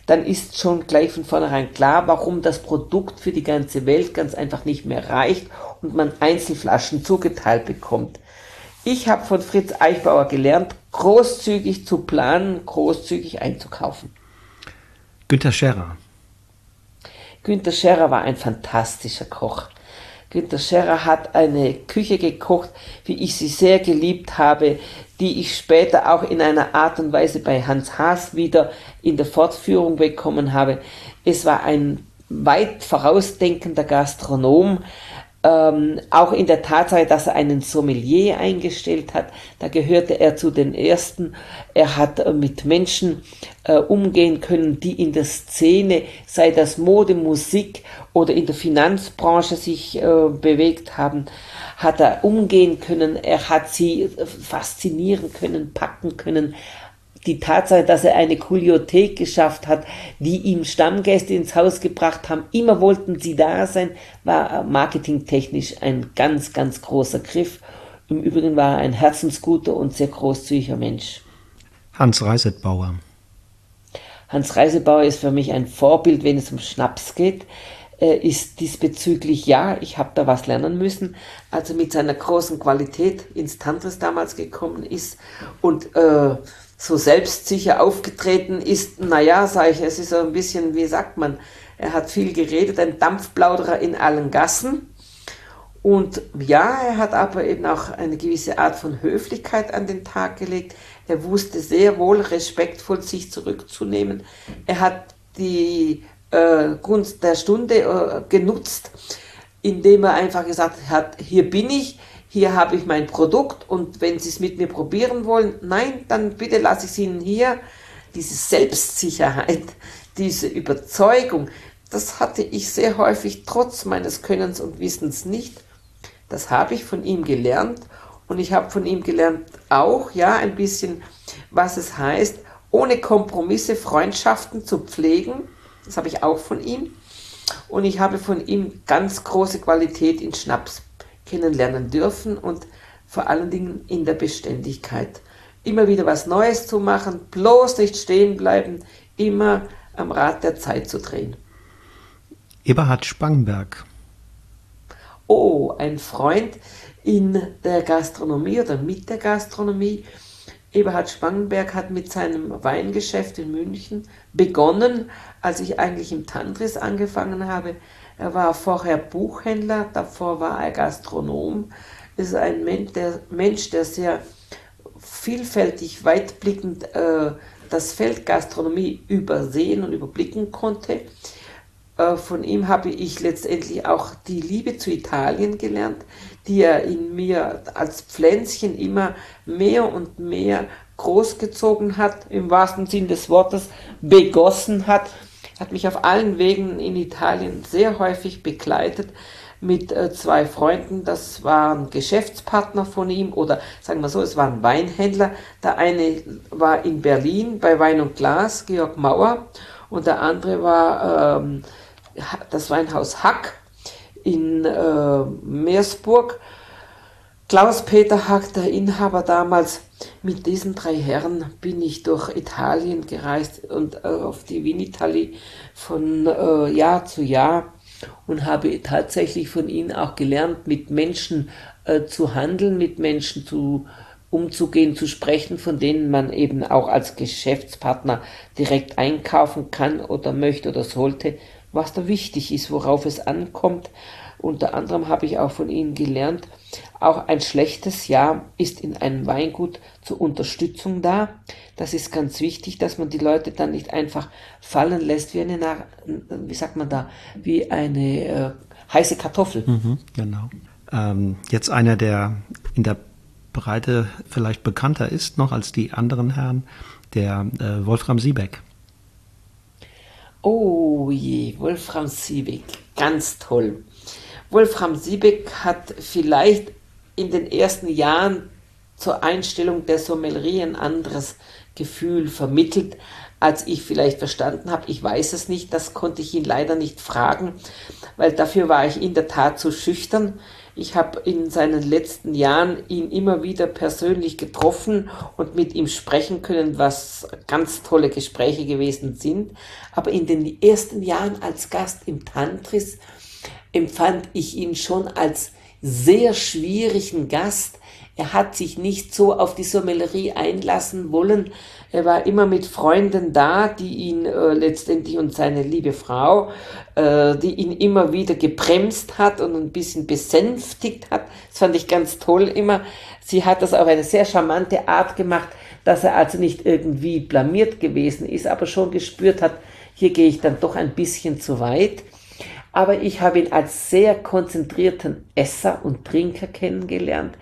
dann ist schon gleich von vornherein klar, warum das Produkt für die ganze Welt ganz einfach nicht mehr reicht und man Einzelflaschen zugeteilt bekommt. Ich habe von Fritz Eichbauer gelernt, großzügig zu planen, großzügig einzukaufen. Günter Scherrer. Günter Scherrer war ein fantastischer Koch. Günter Scherrer hat eine Küche gekocht, wie ich sie sehr geliebt habe, die ich später auch in einer Art und Weise bei Hans Haas wieder in der Fortführung bekommen habe. Es war ein weit vorausdenkender Gastronom, ähm, auch in der Tatsache, dass er einen Sommelier eingestellt hat, da gehörte er zu den ersten. Er hat äh, mit Menschen äh, umgehen können, die in der Szene, sei das Mode, Musik oder in der Finanzbranche sich äh, bewegt haben, hat er umgehen können. Er hat sie äh, faszinieren können, packen können, die Tatsache, dass er eine Kuriothek geschafft hat, die ihm Stammgäste ins Haus gebracht haben, immer wollten sie da sein, war marketingtechnisch ein ganz, ganz großer Griff. Im Übrigen war er ein herzensguter und sehr großzügiger Mensch. Hans Reisetbauer. Hans Reisebauer ist für mich ein Vorbild, wenn es um Schnaps geht. Er ist diesbezüglich, ja, ich habe da was lernen müssen, als er mit seiner großen Qualität ins Tantris damals gekommen ist und äh, so selbstsicher aufgetreten ist, naja, sage ich, es ist so ein bisschen, wie sagt man, er hat viel geredet, ein Dampfplauderer in allen Gassen. Und ja, er hat aber eben auch eine gewisse Art von Höflichkeit an den Tag gelegt. Er wusste sehr wohl respektvoll sich zurückzunehmen. Er hat die äh, Gunst der Stunde äh, genutzt, indem er einfach gesagt hat, hier bin ich, hier habe ich mein Produkt und wenn Sie es mit mir probieren wollen, nein, dann bitte lasse ich es Ihnen hier. Diese Selbstsicherheit, diese Überzeugung, das hatte ich sehr häufig trotz meines Könnens und Wissens nicht. Das habe ich von ihm gelernt und ich habe von ihm gelernt auch, ja, ein bisschen, was es heißt, ohne Kompromisse Freundschaften zu pflegen. Das habe ich auch von ihm. Und ich habe von ihm ganz große Qualität in Schnaps kennenlernen dürfen und vor allen Dingen in der Beständigkeit. Immer wieder was Neues zu machen, bloß nicht stehen bleiben, immer am Rad der Zeit zu drehen. Eberhard Spangenberg. Oh, ein Freund in der Gastronomie oder mit der Gastronomie. Eberhard Spangenberg hat mit seinem Weingeschäft in München begonnen, als ich eigentlich im Tantris angefangen habe. Er war vorher Buchhändler, davor war er Gastronom. Ist ein Mensch, der, Mensch, der sehr vielfältig, weitblickend äh, das Feld Gastronomie übersehen und überblicken konnte. Äh, von ihm habe ich letztendlich auch die Liebe zu Italien gelernt, die er in mir als Pflänzchen immer mehr und mehr großgezogen hat, im wahrsten Sinn des Wortes begossen hat hat mich auf allen Wegen in Italien sehr häufig begleitet mit äh, zwei Freunden. Das waren Geschäftspartner von ihm oder sagen wir so, es waren Weinhändler. Der eine war in Berlin bei Wein und Glas, Georg Mauer, und der andere war ähm, das Weinhaus Hack in äh, Meersburg. Klaus-Peter Hack, der Inhaber damals, mit diesen drei Herren bin ich durch Italien gereist und äh, auf die Vinitali von äh, Jahr zu Jahr und habe tatsächlich von ihnen auch gelernt, mit Menschen äh, zu handeln, mit Menschen zu umzugehen, zu sprechen, von denen man eben auch als Geschäftspartner direkt einkaufen kann oder möchte oder sollte, was da wichtig ist, worauf es ankommt. Unter anderem habe ich auch von ihnen gelernt, auch ein schlechtes Jahr ist in einem Weingut zur Unterstützung da. Das ist ganz wichtig, dass man die Leute dann nicht einfach fallen lässt wie eine, wie sagt man da, wie eine äh, heiße Kartoffel. Mhm, genau. Ähm, jetzt einer, der in der Breite vielleicht bekannter ist noch als die anderen Herren, der äh, Wolfram Siebeck. Oh je, Wolfram Siebeck, ganz toll. Wolfram Siebeck hat vielleicht in den ersten Jahren zur Einstellung der Sommelerie ein anderes Gefühl vermittelt, als ich vielleicht verstanden habe. Ich weiß es nicht, das konnte ich ihn leider nicht fragen, weil dafür war ich in der Tat zu schüchtern. Ich habe in seinen letzten Jahren ihn immer wieder persönlich getroffen und mit ihm sprechen können, was ganz tolle Gespräche gewesen sind. Aber in den ersten Jahren als Gast im Tantris empfand ich ihn schon als sehr schwierigen Gast. Er hat sich nicht so auf die Sommelerie einlassen wollen, er war immer mit Freunden da, die ihn äh, letztendlich und seine liebe Frau, äh, die ihn immer wieder gebremst hat und ein bisschen besänftigt hat. Das fand ich ganz toll immer. Sie hat das auf eine sehr charmante Art gemacht, dass er also nicht irgendwie blamiert gewesen ist, aber schon gespürt hat, hier gehe ich dann doch ein bisschen zu weit. Aber ich habe ihn als sehr konzentrierten Esser und Trinker kennengelernt.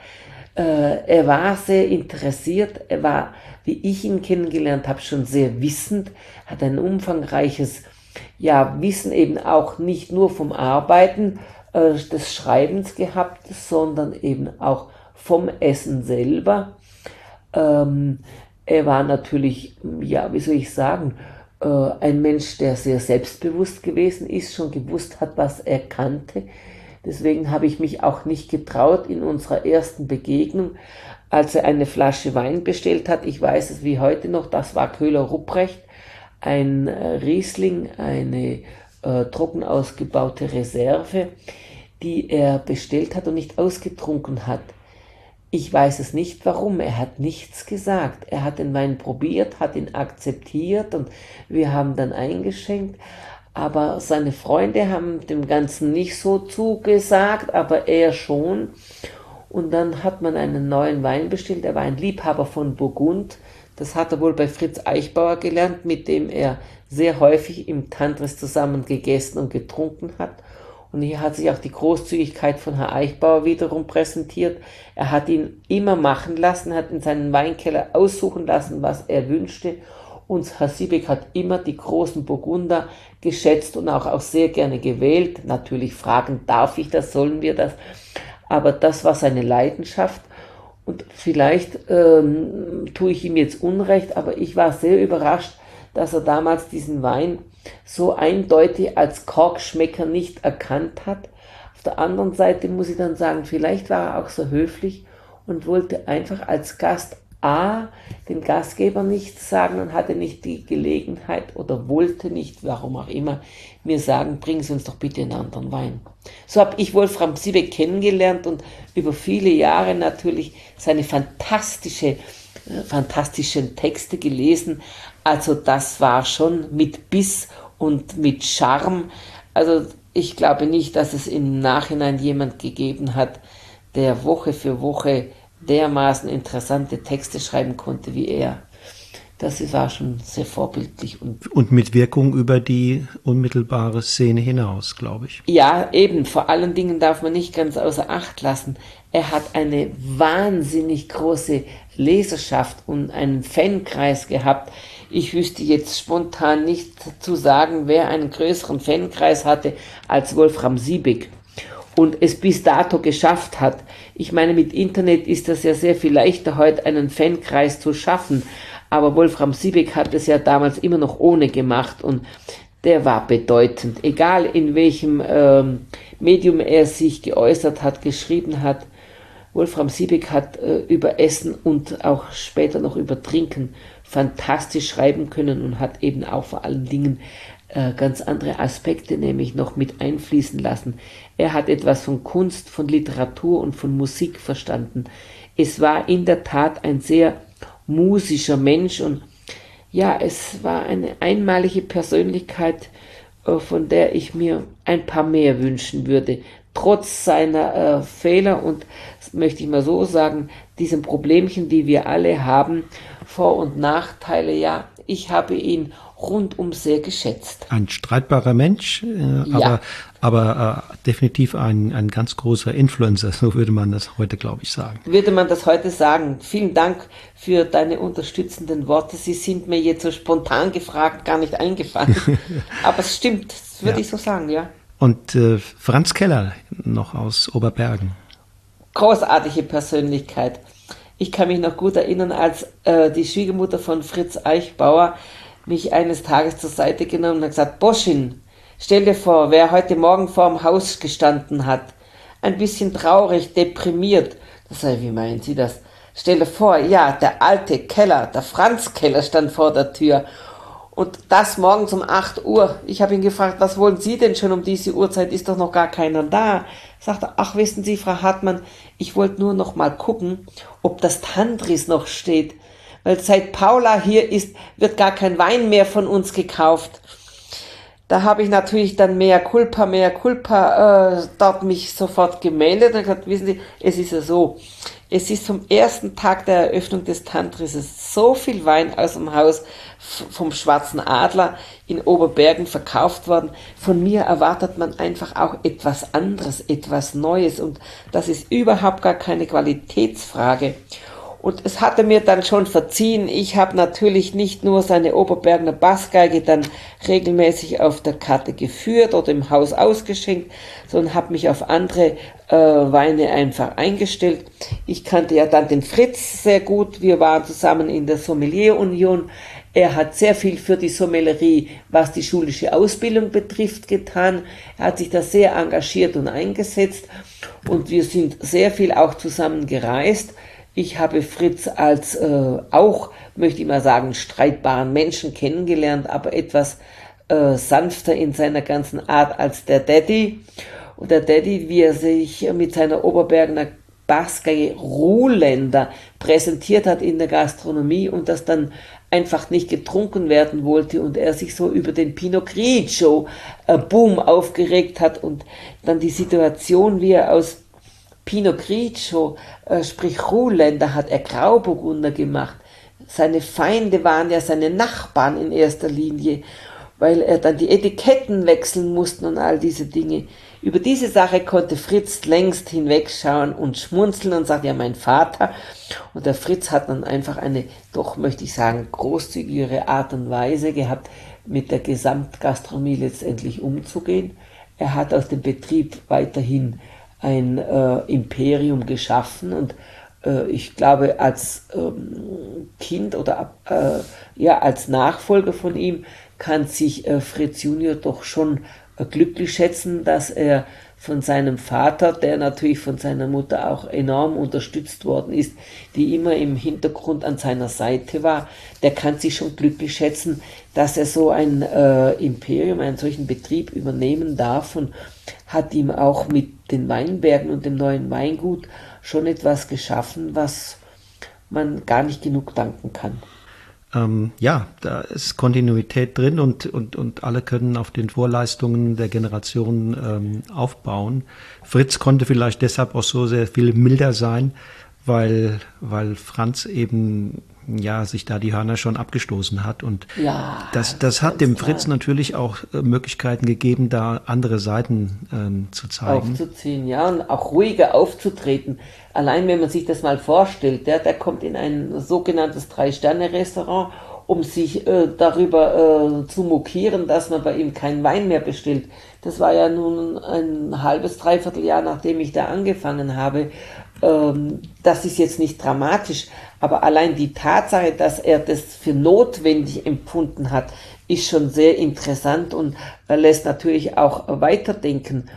Äh, er war sehr interessiert, er war wie ich ihn kennengelernt habe, schon sehr wissend, hat ein umfangreiches ja, Wissen eben auch nicht nur vom Arbeiten äh, des Schreibens gehabt, sondern eben auch vom Essen selber. Ähm, er war natürlich, ja, wie soll ich sagen, äh, ein Mensch, der sehr selbstbewusst gewesen ist, schon gewusst hat, was er kannte. Deswegen habe ich mich auch nicht getraut, in unserer ersten Begegnung als er eine Flasche Wein bestellt hat, ich weiß es wie heute noch, das war Köhler Rupprecht, ein äh, Riesling, eine äh, trocken ausgebaute Reserve, die er bestellt hat und nicht ausgetrunken hat. Ich weiß es nicht warum, er hat nichts gesagt. Er hat den Wein probiert, hat ihn akzeptiert und wir haben dann eingeschenkt. Aber seine Freunde haben dem Ganzen nicht so zugesagt, aber er schon. Und dann hat man einen neuen Wein bestellt. Er war ein Liebhaber von Burgund. Das hat er wohl bei Fritz Eichbauer gelernt, mit dem er sehr häufig im Tantris zusammen gegessen und getrunken hat. Und hier hat sich auch die Großzügigkeit von Herrn Eichbauer wiederum präsentiert. Er hat ihn immer machen lassen, hat in seinen Weinkeller aussuchen lassen, was er wünschte. Und Herr Siebeck hat immer die großen Burgunder geschätzt und auch, auch sehr gerne gewählt. Natürlich fragen, darf ich das, sollen wir das? aber das war seine Leidenschaft. Und vielleicht ähm, tue ich ihm jetzt Unrecht, aber ich war sehr überrascht, dass er damals diesen Wein so eindeutig als Korkschmecker nicht erkannt hat. Auf der anderen Seite muss ich dann sagen, vielleicht war er auch so höflich und wollte einfach als Gast A, dem Gastgeber nichts sagen und hatte nicht die Gelegenheit oder wollte nicht, warum auch immer, mir sagen, bringen Sie uns doch bitte einen anderen Wein. So habe ich Wolfram Siebeck kennengelernt und über viele Jahre natürlich seine fantastische, äh, fantastischen Texte gelesen. Also das war schon mit Biss und mit Charme. Also ich glaube nicht, dass es im Nachhinein jemand gegeben hat, der Woche für Woche dermaßen interessante Texte schreiben konnte wie er. Das war schon sehr vorbildlich. Und, und mit Wirkung über die unmittelbare Szene hinaus, glaube ich. Ja, eben. Vor allen Dingen darf man nicht ganz außer Acht lassen. Er hat eine wahnsinnig große Leserschaft und einen Fankreis gehabt. Ich wüsste jetzt spontan nicht zu sagen, wer einen größeren Fankreis hatte als Wolfram Siebig und es bis dato geschafft hat. Ich meine, mit Internet ist das ja sehr viel leichter, heute einen Fankreis zu schaffen. Aber Wolfram Siebeck hat es ja damals immer noch ohne gemacht und der war bedeutend. Egal in welchem ähm, Medium er sich geäußert hat, geschrieben hat. Wolfram Siebeck hat äh, über Essen und auch später noch über Trinken fantastisch schreiben können und hat eben auch vor allen Dingen äh, ganz andere Aspekte nämlich noch mit einfließen lassen. Er hat etwas von Kunst, von Literatur und von Musik verstanden. Es war in der Tat ein sehr musischer Mensch und ja, es war eine einmalige Persönlichkeit, äh, von der ich mir ein paar mehr wünschen würde. Trotz seiner äh, Fehler und möchte ich mal so sagen, diesen Problemchen, die wir alle haben, Vor- und Nachteile, ja, ich habe ihn rundum sehr geschätzt. Ein streitbarer Mensch, äh, ja. aber, aber äh, definitiv ein, ein ganz großer Influencer, so würde man das heute, glaube ich, sagen. Würde man das heute sagen. Vielen Dank für deine unterstützenden Worte. Sie sind mir jetzt so spontan gefragt gar nicht eingefallen. aber es stimmt, das würde ja. ich so sagen, ja. Und äh, Franz Keller noch aus Oberbergen. Großartige Persönlichkeit. Ich kann mich noch gut erinnern, als äh, die Schwiegermutter von Fritz Eichbauer mich eines Tages zur Seite genommen und hat gesagt, Boschin, stell dir vor, wer heute Morgen vorm Haus gestanden hat, ein bisschen traurig, deprimiert. Das sei, wie meinen Sie das? Stell dir vor, ja, der alte Keller, der Franz Keller stand vor der Tür. Und das morgens um 8 Uhr. Ich habe ihn gefragt, was wollen Sie denn schon um diese Uhrzeit? Ist doch noch gar keiner da. Sagt er, ach, wissen Sie, Frau Hartmann, ich wollte nur noch mal gucken, ob das Tantris noch steht. Weil seit Paula hier ist, wird gar kein Wein mehr von uns gekauft. Da habe ich natürlich dann mehr Culpa, mehr Culpa äh, dort mich sofort gemeldet und gesagt, wissen Sie, es ist ja so, es ist vom ersten Tag der Eröffnung des Tantrisses so viel Wein aus dem Haus vom Schwarzen Adler in Oberbergen verkauft worden. Von mir erwartet man einfach auch etwas anderes, etwas Neues und das ist überhaupt gar keine Qualitätsfrage. Und es hatte mir dann schon verziehen. Ich habe natürlich nicht nur seine Oberbergner Bassgeige dann regelmäßig auf der Karte geführt oder im Haus ausgeschenkt, sondern habe mich auf andere äh, Weine einfach eingestellt. Ich kannte ja dann den Fritz sehr gut. Wir waren zusammen in der Sommelier Union. Er hat sehr viel für die Sommellerie, was die schulische Ausbildung betrifft, getan. Er hat sich da sehr engagiert und eingesetzt. Und wir sind sehr viel auch zusammen gereist. Ich habe Fritz als äh, auch, möchte ich mal sagen, streitbaren Menschen kennengelernt, aber etwas äh, sanfter in seiner ganzen Art als der Daddy. Und der Daddy, wie er sich mit seiner Oberbergener Baskei Ruhländer präsentiert hat in der Gastronomie und das dann einfach nicht getrunken werden wollte und er sich so über den Pinot Grigio äh, Boom aufgeregt hat und dann die Situation, wie er aus Pinot Grigio, äh, sprich Ruhländer, hat er Grauburgunder gemacht. Seine Feinde waren ja seine Nachbarn in erster Linie, weil er dann die Etiketten wechseln mussten und all diese Dinge. Über diese Sache konnte Fritz längst hinwegschauen und schmunzeln und sagt, ja, mein Vater. Und der Fritz hat dann einfach eine, doch möchte ich sagen, großzügigere Art und Weise gehabt, mit der Gesamtgastronomie letztendlich umzugehen. Er hat aus dem Betrieb weiterhin ein äh, Imperium geschaffen und äh, ich glaube, als ähm, Kind oder äh, ja, als Nachfolger von ihm kann sich äh, Fritz Junior doch schon äh, glücklich schätzen, dass er von seinem Vater, der natürlich von seiner Mutter auch enorm unterstützt worden ist, die immer im Hintergrund an seiner Seite war, der kann sich schon glücklich schätzen, dass er so ein äh, Imperium, einen solchen Betrieb übernehmen darf und hat ihm auch mit den Weinbergen und dem neuen Weingut schon etwas geschaffen, was man gar nicht genug danken kann. Ähm, ja, da ist Kontinuität drin und, und, und alle können auf den Vorleistungen der Generation ähm, aufbauen. Fritz konnte vielleicht deshalb auch so sehr viel milder sein, weil, weil Franz eben ja, sich da die Hörner schon abgestoßen hat. Und ja, das, das hat dem Fritz klar. natürlich auch äh, Möglichkeiten gegeben, da andere Seiten ähm, zu zeigen. Aufzuziehen, ja, und auch ruhiger aufzutreten. Allein wenn man sich das mal vorstellt, der, der kommt in ein sogenanntes Drei-Sterne-Restaurant, um sich äh, darüber äh, zu mokieren, dass man bei ihm keinen Wein mehr bestellt. Das war ja nun ein halbes, dreiviertel Jahr, nachdem ich da angefangen habe. Ähm, das ist jetzt nicht dramatisch, aber allein die Tatsache, dass er das für notwendig empfunden hat, ist schon sehr interessant und lässt natürlich auch weiterdenken.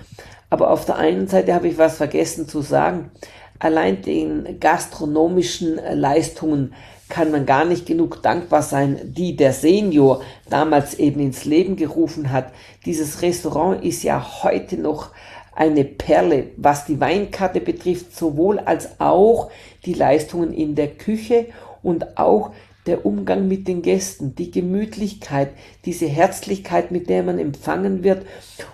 Aber auf der einen Seite habe ich was vergessen zu sagen. Allein den gastronomischen Leistungen kann man gar nicht genug dankbar sein, die der Senior damals eben ins Leben gerufen hat. Dieses Restaurant ist ja heute noch eine Perle, was die Weinkarte betrifft, sowohl als auch die Leistungen in der Küche und auch der Umgang mit den Gästen, die Gemütlichkeit, diese Herzlichkeit, mit der man empfangen wird.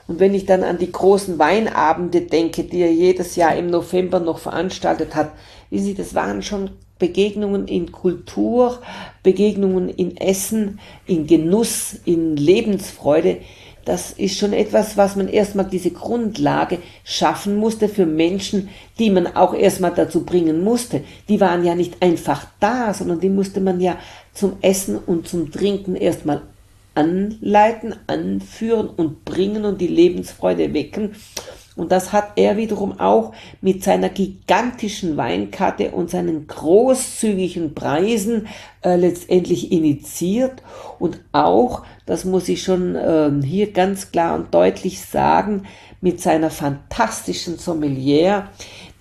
Und wenn ich dann an die großen Weinabende denke, die er jedes Jahr im November noch veranstaltet hat, wie Sie, das waren schon Begegnungen in Kultur, Begegnungen in Essen, in Genuss, in Lebensfreude, das ist schon etwas, was man erstmal diese Grundlage schaffen musste für Menschen, die man auch erstmal dazu bringen musste. Die waren ja nicht einfach da, sondern die musste man ja zum Essen und zum Trinken erstmal anleiten, anführen und bringen und die Lebensfreude wecken. Und das hat er wiederum auch mit seiner gigantischen Weinkarte und seinen großzügigen Preisen äh, letztendlich initiiert. Und auch, das muss ich schon äh, hier ganz klar und deutlich sagen, mit seiner fantastischen Sommelier.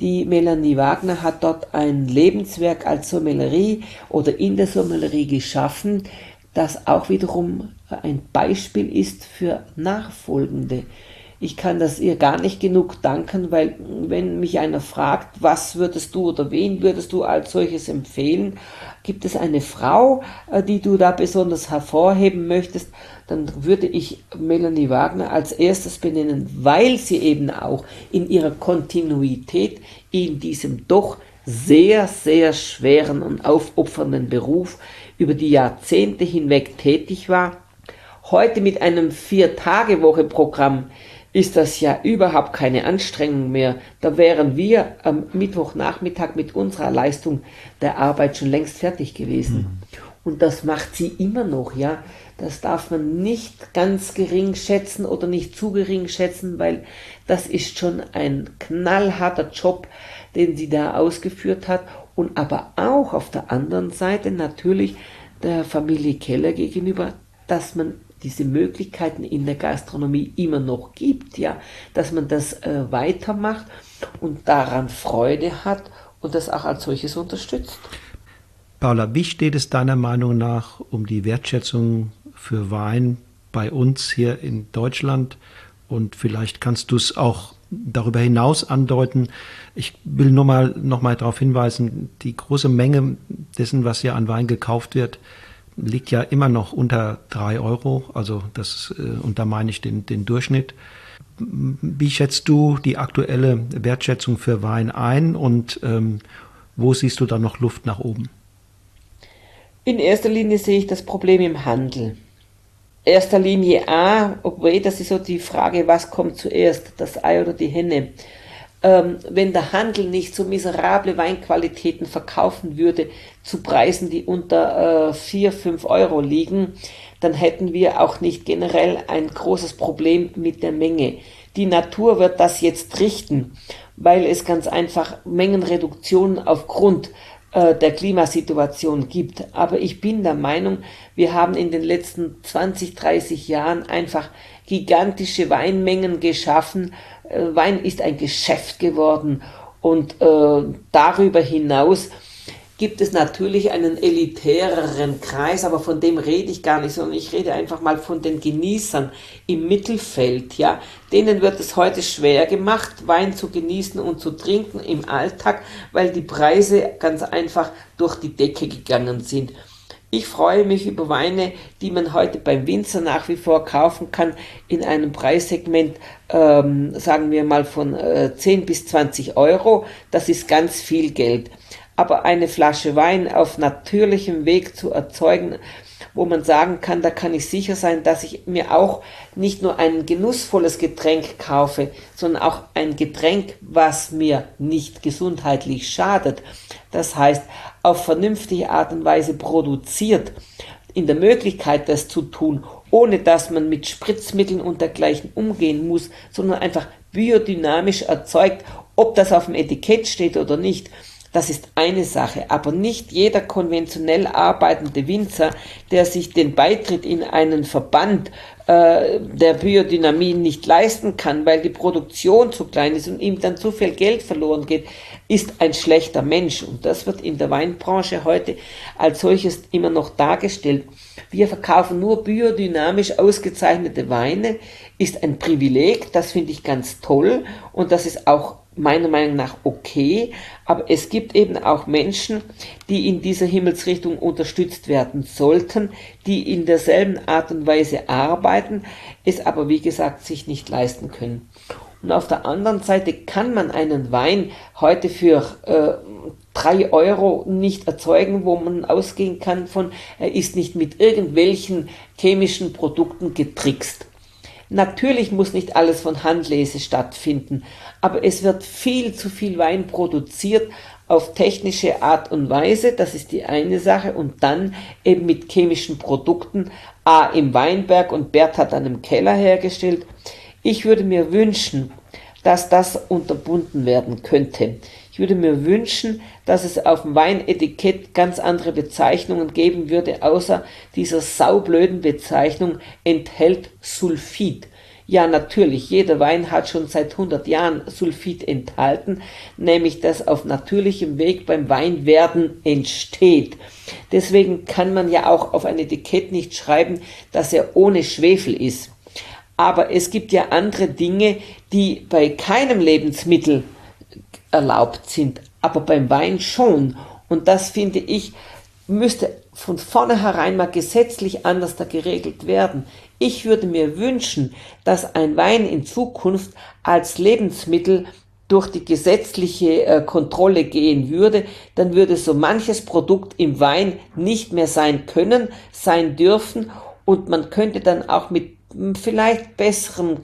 Die Melanie Wagner hat dort ein Lebenswerk als Sommelerie oder in der Sommelerie geschaffen, das auch wiederum ein Beispiel ist für Nachfolgende. Ich kann das ihr gar nicht genug danken, weil wenn mich einer fragt, was würdest du oder wen würdest du als solches empfehlen, gibt es eine Frau, äh, die du da besonders hervorheben möchtest, dann würde ich Melanie Wagner als erstes benennen, weil sie eben auch in ihrer Kontinuität in diesem doch sehr, sehr schweren und aufopfernden Beruf über die Jahrzehnte hinweg tätig war. Heute mit einem Vier-Tage-Woche-Programm ist das ja überhaupt keine Anstrengung mehr. Da wären wir am Mittwochnachmittag mit unserer Leistung der Arbeit schon längst fertig gewesen. Mhm. Und das macht sie immer noch, ja. Das darf man nicht ganz gering schätzen oder nicht zu gering schätzen, weil das ist schon ein knallharter Job, den sie da ausgeführt hat. Und aber auch auf der anderen Seite natürlich der Familie Keller gegenüber, dass man diese Möglichkeiten in der Gastronomie immer noch gibt, ja, dass man das äh, weitermacht und daran Freude hat und das auch als solches unterstützt. Paula, wie steht es deiner Meinung nach um die Wertschätzung für Wein bei uns hier in Deutschland? Und vielleicht kannst du es auch darüber hinaus andeuten. Ich will nur mal noch mal darauf hinweisen, die große Menge dessen, was hier an Wein gekauft wird, liegt ja immer noch unter drei Euro. Also das, äh, und da meine ich den, den Durchschnitt. Wie schätzt du die aktuelle Wertschätzung für Wein ein und ähm, wo siehst du da noch Luft nach oben? In erster Linie sehe ich das Problem im Handel. Erster Linie A, obwohl das ist so die Frage, was kommt zuerst, das Ei oder die Henne ähm, wenn der Handel nicht so miserable Weinqualitäten verkaufen würde zu Preisen, die unter äh, 4, 5 Euro liegen, dann hätten wir auch nicht generell ein großes Problem mit der Menge. Die Natur wird das jetzt richten, weil es ganz einfach Mengenreduktionen aufgrund äh, der Klimasituation gibt. Aber ich bin der Meinung, wir haben in den letzten 20, 30 Jahren einfach gigantische Weinmengen geschaffen, Wein ist ein Geschäft geworden und äh, darüber hinaus gibt es natürlich einen elitäreren Kreis, aber von dem rede ich gar nicht, sondern ich rede einfach mal von den Genießern im Mittelfeld, ja. Denen wird es heute schwer gemacht, Wein zu genießen und zu trinken im Alltag, weil die Preise ganz einfach durch die Decke gegangen sind. Ich freue mich über Weine, die man heute beim Winzer nach wie vor kaufen kann, in einem Preissegment, ähm, sagen wir mal von äh, 10 bis 20 Euro. Das ist ganz viel Geld. Aber eine Flasche Wein auf natürlichem Weg zu erzeugen, wo man sagen kann, da kann ich sicher sein, dass ich mir auch nicht nur ein genussvolles Getränk kaufe, sondern auch ein Getränk, was mir nicht gesundheitlich schadet. Das heißt, auf vernünftige Art und Weise produziert, in der Möglichkeit, das zu tun, ohne dass man mit Spritzmitteln und dergleichen umgehen muss, sondern einfach biodynamisch erzeugt, ob das auf dem Etikett steht oder nicht. Das ist eine Sache, aber nicht jeder konventionell arbeitende Winzer, der sich den Beitritt in einen Verband äh, der Biodynamie nicht leisten kann, weil die Produktion zu klein ist und ihm dann zu viel Geld verloren geht, ist ein schlechter Mensch. Und das wird in der Weinbranche heute als solches immer noch dargestellt. Wir verkaufen nur biodynamisch ausgezeichnete Weine, ist ein Privileg, das finde ich ganz toll und das ist auch meiner Meinung nach okay, aber es gibt eben auch Menschen, die in dieser Himmelsrichtung unterstützt werden sollten, die in derselben Art und Weise arbeiten, es aber wie gesagt sich nicht leisten können. Und auf der anderen Seite kann man einen Wein heute für äh, drei Euro nicht erzeugen, wo man ausgehen kann von, er ist nicht mit irgendwelchen chemischen Produkten getrickst. Natürlich muss nicht alles von Handlese stattfinden, aber es wird viel zu viel Wein produziert auf technische Art und Weise, das ist die eine Sache, und dann eben mit chemischen Produkten, A im Weinberg und Bert hat dann im Keller hergestellt. Ich würde mir wünschen, dass das unterbunden werden könnte. Ich würde mir wünschen, dass es auf dem Weinetikett ganz andere Bezeichnungen geben würde, außer dieser saublöden Bezeichnung enthält Sulfid. Ja, natürlich, jeder Wein hat schon seit 100 Jahren Sulfid enthalten, nämlich das auf natürlichem Weg beim Weinwerden entsteht. Deswegen kann man ja auch auf ein Etikett nicht schreiben, dass er ohne Schwefel ist. Aber es gibt ja andere Dinge, die bei keinem Lebensmittel erlaubt sind, aber beim Wein schon. Und das finde ich, müsste von vornherein mal gesetzlich anders da geregelt werden. Ich würde mir wünschen, dass ein Wein in Zukunft als Lebensmittel durch die gesetzliche äh, Kontrolle gehen würde, dann würde so manches Produkt im Wein nicht mehr sein können, sein dürfen und man könnte dann auch mit vielleicht besserem,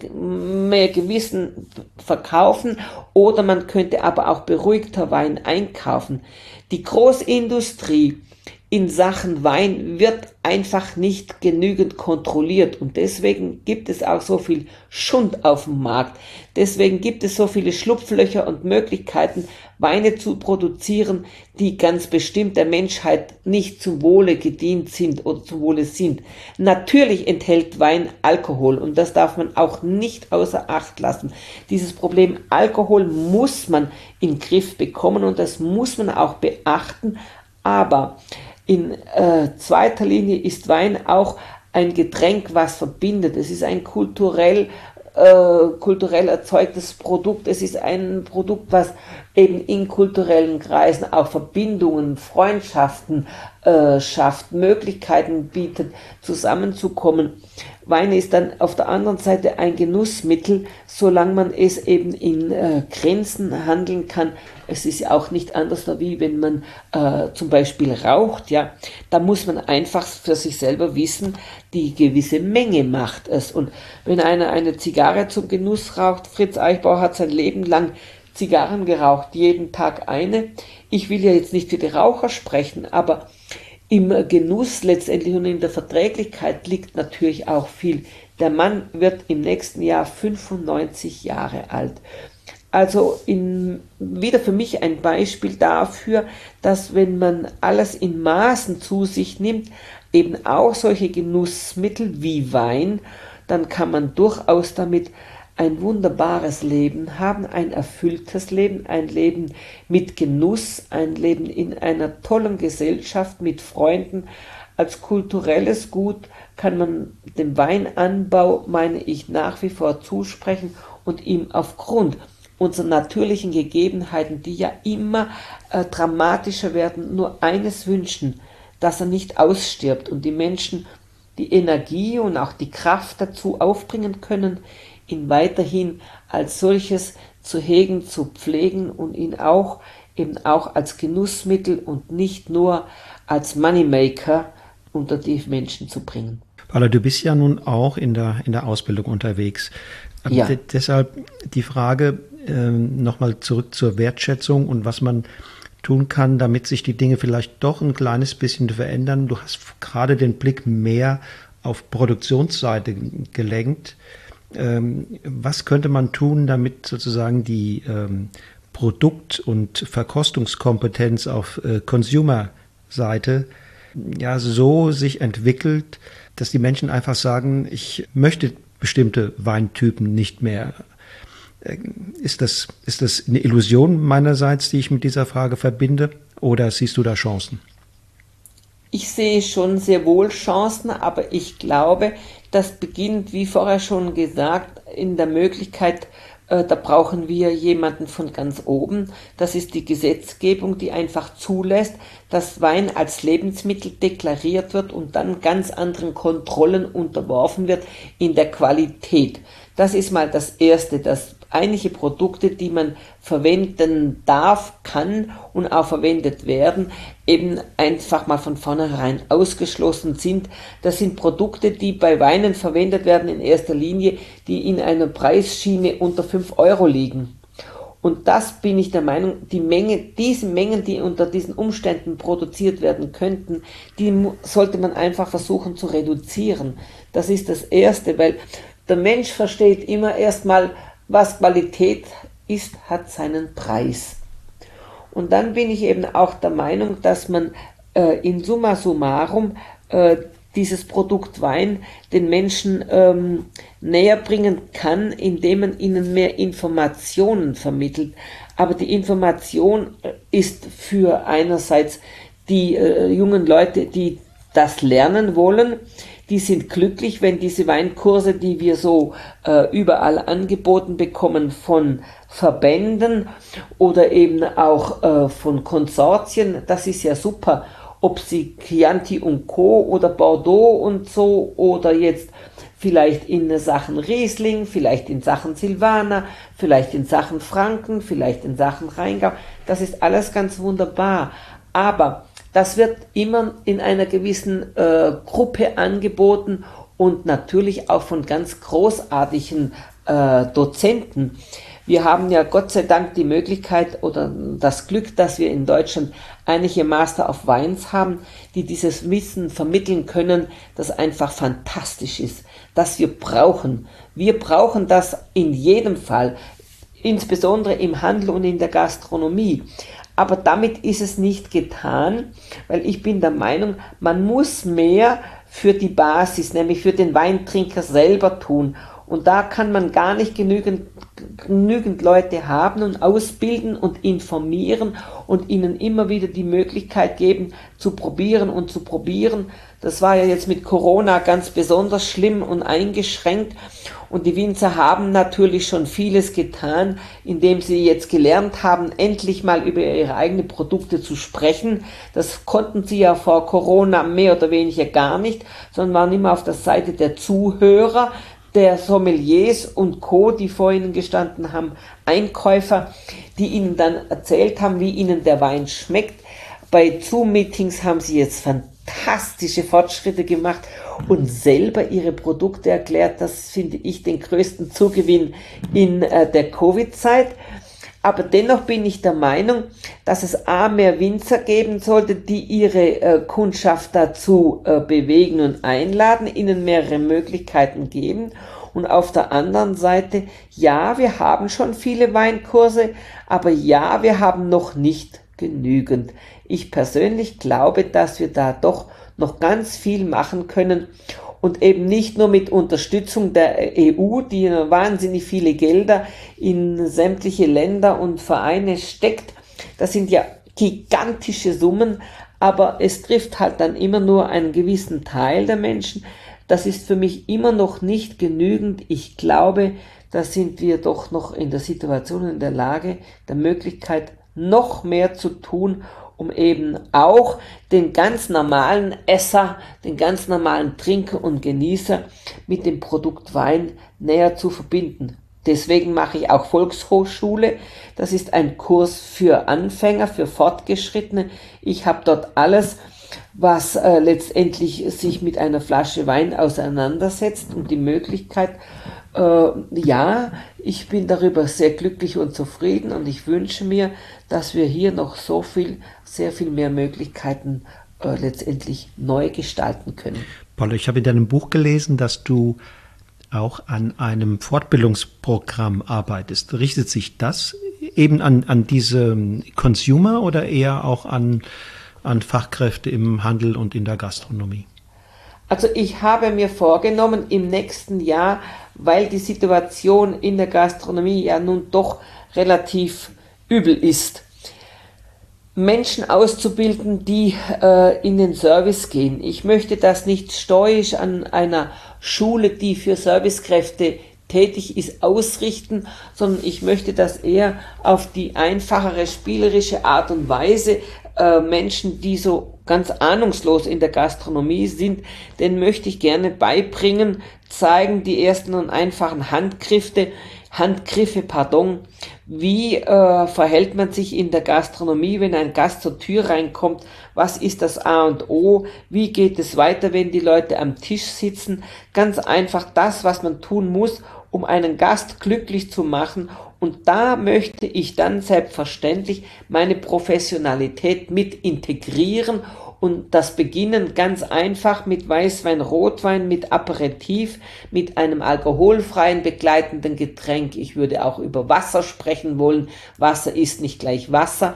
mehr Gewissen verkaufen oder man könnte aber auch beruhigter Wein einkaufen. Die Großindustrie in Sachen Wein wird einfach nicht genügend kontrolliert und deswegen gibt es auch so viel Schund auf dem Markt. Deswegen gibt es so viele Schlupflöcher und Möglichkeiten, Weine zu produzieren, die ganz bestimmt der Menschheit nicht zum Wohle gedient sind oder zum Wohle sind. Natürlich enthält Wein Alkohol und das darf man auch nicht außer Acht lassen. Dieses Problem Alkohol muss man in den Griff bekommen und das muss man auch beachten, aber in äh, zweiter Linie ist Wein auch ein Getränk, was verbindet. Es ist ein kulturell, äh, kulturell erzeugtes Produkt. Es ist ein Produkt, was eben in kulturellen Kreisen auch Verbindungen, Freundschaften äh, schafft, Möglichkeiten bietet, zusammenzukommen. Wein ist dann auf der anderen Seite ein Genussmittel, solange man es eben in äh, Grenzen handeln kann. Es ist ja auch nicht anders, wie wenn man äh, zum Beispiel raucht, ja. Da muss man einfach für sich selber wissen, die gewisse Menge macht es. Und wenn einer eine Zigarre zum Genuss raucht, Fritz Eichbauer hat sein Leben lang Zigarren geraucht, jeden Tag eine. Ich will ja jetzt nicht für die Raucher sprechen, aber im Genuss letztendlich und in der Verträglichkeit liegt natürlich auch viel. Der Mann wird im nächsten Jahr 95 Jahre alt. Also in, wieder für mich ein Beispiel dafür, dass wenn man alles in Maßen zu sich nimmt, eben auch solche Genussmittel wie Wein, dann kann man durchaus damit ein wunderbares Leben haben, ein erfülltes Leben, ein Leben mit Genuss, ein Leben in einer tollen Gesellschaft mit Freunden. Als kulturelles Gut kann man dem Weinanbau, meine ich, nach wie vor zusprechen und ihm aufgrund unserer natürlichen Gegebenheiten, die ja immer äh, dramatischer werden, nur eines wünschen, dass er nicht ausstirbt und die Menschen die Energie und auch die Kraft dazu aufbringen können, ihn weiterhin als solches zu hegen, zu pflegen und ihn auch eben auch als Genussmittel und nicht nur als Moneymaker unter die Menschen zu bringen. Paula, du bist ja nun auch in der, in der Ausbildung unterwegs. Ja. deshalb die Frage äh, nochmal zurück zur Wertschätzung und was man tun kann, damit sich die Dinge vielleicht doch ein kleines bisschen verändern. Du hast gerade den Blick mehr auf Produktionsseite gelenkt. Ähm, was könnte man tun, damit sozusagen die ähm, Produkt- und Verkostungskompetenz auf äh, Consumer-Seite ja so sich entwickelt, dass die Menschen einfach sagen, ich möchte bestimmte Weintypen nicht mehr. Äh, ist das, ist das eine Illusion meinerseits, die ich mit dieser Frage verbinde, oder siehst du da Chancen? Ich sehe schon sehr wohl Chancen, aber ich glaube, das beginnt, wie vorher schon gesagt, in der Möglichkeit, äh, da brauchen wir jemanden von ganz oben. Das ist die Gesetzgebung, die einfach zulässt, dass Wein als Lebensmittel deklariert wird und dann ganz anderen Kontrollen unterworfen wird in der Qualität. Das ist mal das Erste, dass einige Produkte, die man verwenden darf, kann und auch verwendet werden, eben einfach mal von vornherein ausgeschlossen sind. Das sind Produkte, die bei Weinen verwendet werden in erster Linie, die in einer Preisschiene unter 5 Euro liegen. Und das bin ich der Meinung, die Menge, diese Mengen, die unter diesen Umständen produziert werden könnten, die sollte man einfach versuchen zu reduzieren. Das ist das Erste, weil der Mensch versteht immer erstmal, was Qualität ist, hat seinen Preis. Und dann bin ich eben auch der Meinung, dass man äh, in summa summarum äh, dieses Produkt Wein den Menschen ähm, näher bringen kann, indem man ihnen mehr Informationen vermittelt. Aber die Information äh, ist für einerseits die äh, jungen Leute, die das lernen wollen, die sind glücklich, wenn diese Weinkurse, die wir so äh, überall angeboten bekommen von Verbänden oder eben auch äh, von Konsortien, das ist ja super ob sie Chianti und Co. oder Bordeaux und so oder jetzt vielleicht in Sachen Riesling, vielleicht in Sachen Silvaner, vielleicht in Sachen Franken, vielleicht in Sachen Rheingau. Das ist alles ganz wunderbar. Aber das wird immer in einer gewissen äh, Gruppe angeboten und natürlich auch von ganz großartigen äh, Dozenten. Wir haben ja Gott sei Dank die Möglichkeit oder das Glück, dass wir in Deutschland einige Master of Wines haben, die dieses Wissen vermitteln können, das einfach fantastisch ist, das wir brauchen. Wir brauchen das in jedem Fall, insbesondere im Handel und in der Gastronomie. Aber damit ist es nicht getan, weil ich bin der Meinung, man muss mehr für die Basis, nämlich für den Weintrinker selber tun. Und da kann man gar nicht genügend, genügend Leute haben und ausbilden und informieren und ihnen immer wieder die Möglichkeit geben, zu probieren und zu probieren. Das war ja jetzt mit Corona ganz besonders schlimm und eingeschränkt. Und die Winzer haben natürlich schon vieles getan, indem sie jetzt gelernt haben, endlich mal über ihre eigenen Produkte zu sprechen. Das konnten sie ja vor Corona mehr oder weniger gar nicht, sondern waren immer auf der Seite der Zuhörer der Sommeliers und Co., die vor ihnen gestanden haben, Einkäufer, die ihnen dann erzählt haben, wie ihnen der Wein schmeckt. Bei Zoom-Meetings haben sie jetzt fantastische Fortschritte gemacht und selber ihre Produkte erklärt. Das finde ich den größten Zugewinn in äh, der Covid-Zeit. Aber dennoch bin ich der Meinung, dass es A mehr Winzer geben sollte, die ihre äh, Kundschaft dazu äh, bewegen und einladen, ihnen mehrere Möglichkeiten geben. Und auf der anderen Seite, ja, wir haben schon viele Weinkurse, aber ja, wir haben noch nicht genügend. Ich persönlich glaube, dass wir da doch noch ganz viel machen können und eben nicht nur mit Unterstützung der EU, die wahnsinnig viele Gelder in sämtliche Länder und Vereine steckt. Das sind ja gigantische Summen, aber es trifft halt dann immer nur einen gewissen Teil der Menschen. Das ist für mich immer noch nicht genügend. Ich glaube, da sind wir doch noch in der Situation, in der Lage, der Möglichkeit, noch mehr zu tun, um eben auch den ganz normalen Esser, den ganz normalen Trinker und Genießer mit dem Produkt Wein näher zu verbinden. Deswegen mache ich auch Volkshochschule. Das ist ein Kurs für Anfänger, für Fortgeschrittene. Ich habe dort alles, was äh, letztendlich sich mit einer Flasche Wein auseinandersetzt und die Möglichkeit, äh, ja, ich bin darüber sehr glücklich und zufrieden und ich wünsche mir, dass wir hier noch so viel, sehr viel mehr Möglichkeiten äh, letztendlich neu gestalten können. Paul, ich habe in deinem Buch gelesen, dass du auch an einem Fortbildungsprogramm arbeitest. Richtet sich das eben an, an diese Consumer oder eher auch an, an Fachkräfte im Handel und in der Gastronomie? Also ich habe mir vorgenommen, im nächsten Jahr, weil die Situation in der Gastronomie ja nun doch relativ übel ist, Menschen auszubilden, die äh, in den Service gehen. Ich möchte das nicht stoisch an einer Schule, die für Servicekräfte tätig ist, ausrichten, sondern ich möchte das eher auf die einfachere, spielerische Art und Weise äh, Menschen, die so ganz ahnungslos in der Gastronomie sind, den möchte ich gerne beibringen, zeigen die ersten und einfachen Handgriffe, Handgriffe, pardon, wie äh, verhält man sich in der Gastronomie, wenn ein Gast zur Tür reinkommt, was ist das A und O, wie geht es weiter, wenn die Leute am Tisch sitzen, ganz einfach das, was man tun muss, um einen Gast glücklich zu machen. Und da möchte ich dann selbstverständlich meine Professionalität mit integrieren und das beginnen ganz einfach mit Weißwein, Rotwein, mit Aperitif, mit einem alkoholfreien begleitenden Getränk. Ich würde auch über Wasser sprechen wollen. Wasser ist nicht gleich Wasser.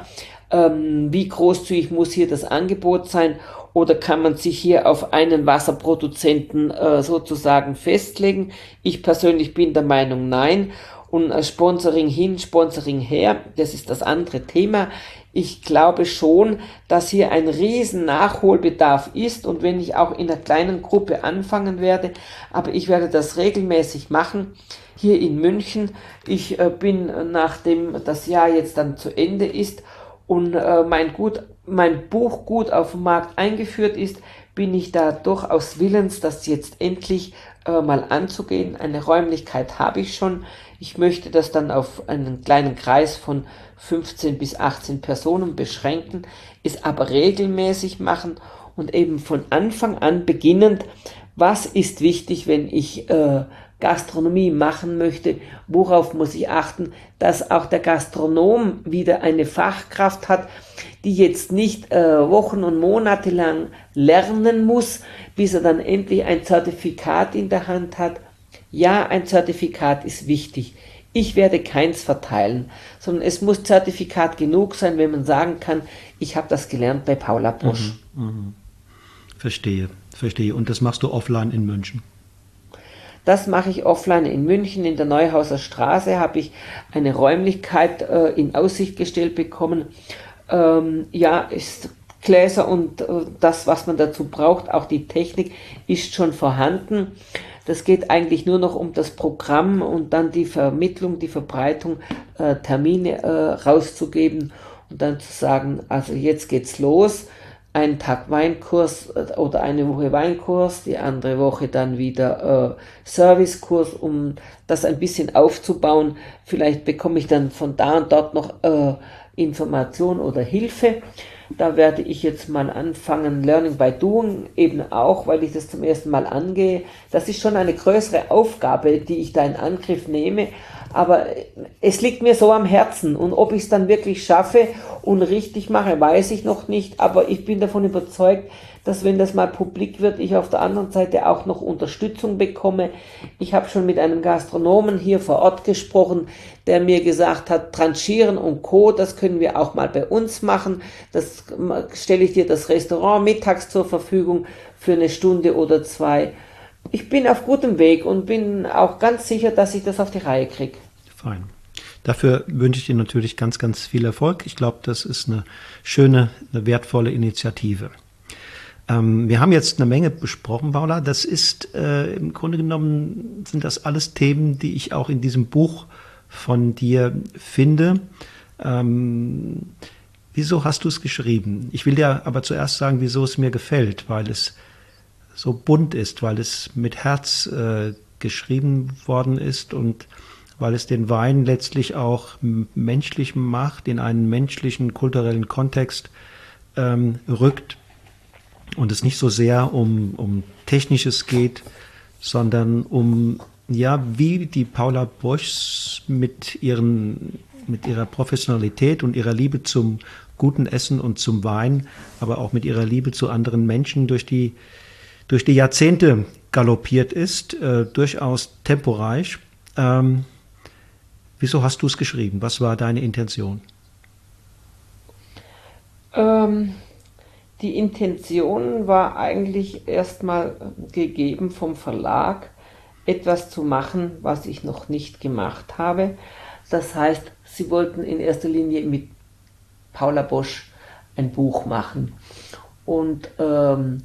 Ähm, wie großzügig muss hier das Angebot sein? Oder kann man sich hier auf einen Wasserproduzenten äh, sozusagen festlegen? Ich persönlich bin der Meinung, nein. Und äh, Sponsoring hin, Sponsoring her, das ist das andere Thema ich glaube schon, dass hier ein riesen Nachholbedarf ist und wenn ich auch in einer kleinen Gruppe anfangen werde, aber ich werde das regelmäßig machen hier in München. Ich äh, bin nachdem das Jahr jetzt dann zu Ende ist und äh, mein gut mein Buch gut auf dem Markt eingeführt ist, bin ich da durchaus willens, das jetzt endlich äh, mal anzugehen. Eine Räumlichkeit habe ich schon. Ich möchte das dann auf einen kleinen Kreis von 15 bis 18 Personen beschränken, es aber regelmäßig machen und eben von Anfang an beginnend, was ist wichtig, wenn ich äh, Gastronomie machen möchte, worauf muss ich achten, dass auch der Gastronom wieder eine Fachkraft hat, die jetzt nicht äh, Wochen und Monate lang lernen muss, bis er dann endlich ein Zertifikat in der Hand hat. Ja, ein Zertifikat ist wichtig. Ich werde keins verteilen, sondern es muss Zertifikat genug sein, wenn man sagen kann, ich habe das gelernt bei Paula Busch. Mhm, mh. Verstehe, verstehe. Und das machst du offline in München? Das mache ich offline in München. In der Neuhauser Straße habe ich eine Räumlichkeit äh, in Aussicht gestellt bekommen. Ähm, ja, ist Gläser und äh, das, was man dazu braucht, auch die Technik ist schon vorhanden. Das geht eigentlich nur noch um das Programm und dann die Vermittlung, die Verbreitung, äh, Termine äh, rauszugeben und dann zu sagen, also jetzt geht's los. Ein Tag Weinkurs äh, oder eine Woche Weinkurs, die andere Woche dann wieder äh, Servicekurs, um das ein bisschen aufzubauen. Vielleicht bekomme ich dann von da und dort noch äh, Information oder Hilfe. Da werde ich jetzt mal anfangen, Learning by Doing, eben auch, weil ich das zum ersten Mal angehe. Das ist schon eine größere Aufgabe, die ich da in Angriff nehme. Aber es liegt mir so am Herzen. Und ob ich es dann wirklich schaffe und richtig mache, weiß ich noch nicht. Aber ich bin davon überzeugt, dass wenn das mal publik wird, ich auf der anderen Seite auch noch Unterstützung bekomme. Ich habe schon mit einem Gastronomen hier vor Ort gesprochen, der mir gesagt hat, Tranchieren und Co., das können wir auch mal bei uns machen. Das stelle ich dir das Restaurant mittags zur Verfügung für eine Stunde oder zwei. Ich bin auf gutem Weg und bin auch ganz sicher, dass ich das auf die Reihe kriege. Fein. Dafür wünsche ich dir natürlich ganz, ganz viel Erfolg. Ich glaube, das ist eine schöne, eine wertvolle Initiative. Ähm, wir haben jetzt eine Menge besprochen, Paula. Das ist äh, im Grunde genommen sind das alles Themen, die ich auch in diesem Buch von dir finde. Ähm, wieso hast du es geschrieben? Ich will dir aber zuerst sagen, wieso es mir gefällt, weil es so bunt ist, weil es mit Herz äh, geschrieben worden ist und weil es den Wein letztlich auch menschlich macht, in einen menschlichen kulturellen Kontext ähm, rückt und es nicht so sehr um, um Technisches geht, sondern um, ja, wie die Paula Bosch mit, ihren, mit ihrer Professionalität und ihrer Liebe zum guten Essen und zum Wein, aber auch mit ihrer Liebe zu anderen Menschen durch die, durch die Jahrzehnte galoppiert ist, äh, durchaus temporeich. Ähm, wieso hast du es geschrieben? Was war deine Intention? Ähm, die Intention war eigentlich erstmal gegeben vom Verlag, etwas zu machen, was ich noch nicht gemacht habe. Das heißt, sie wollten in erster Linie mit Paula Bosch ein Buch machen. Und ähm,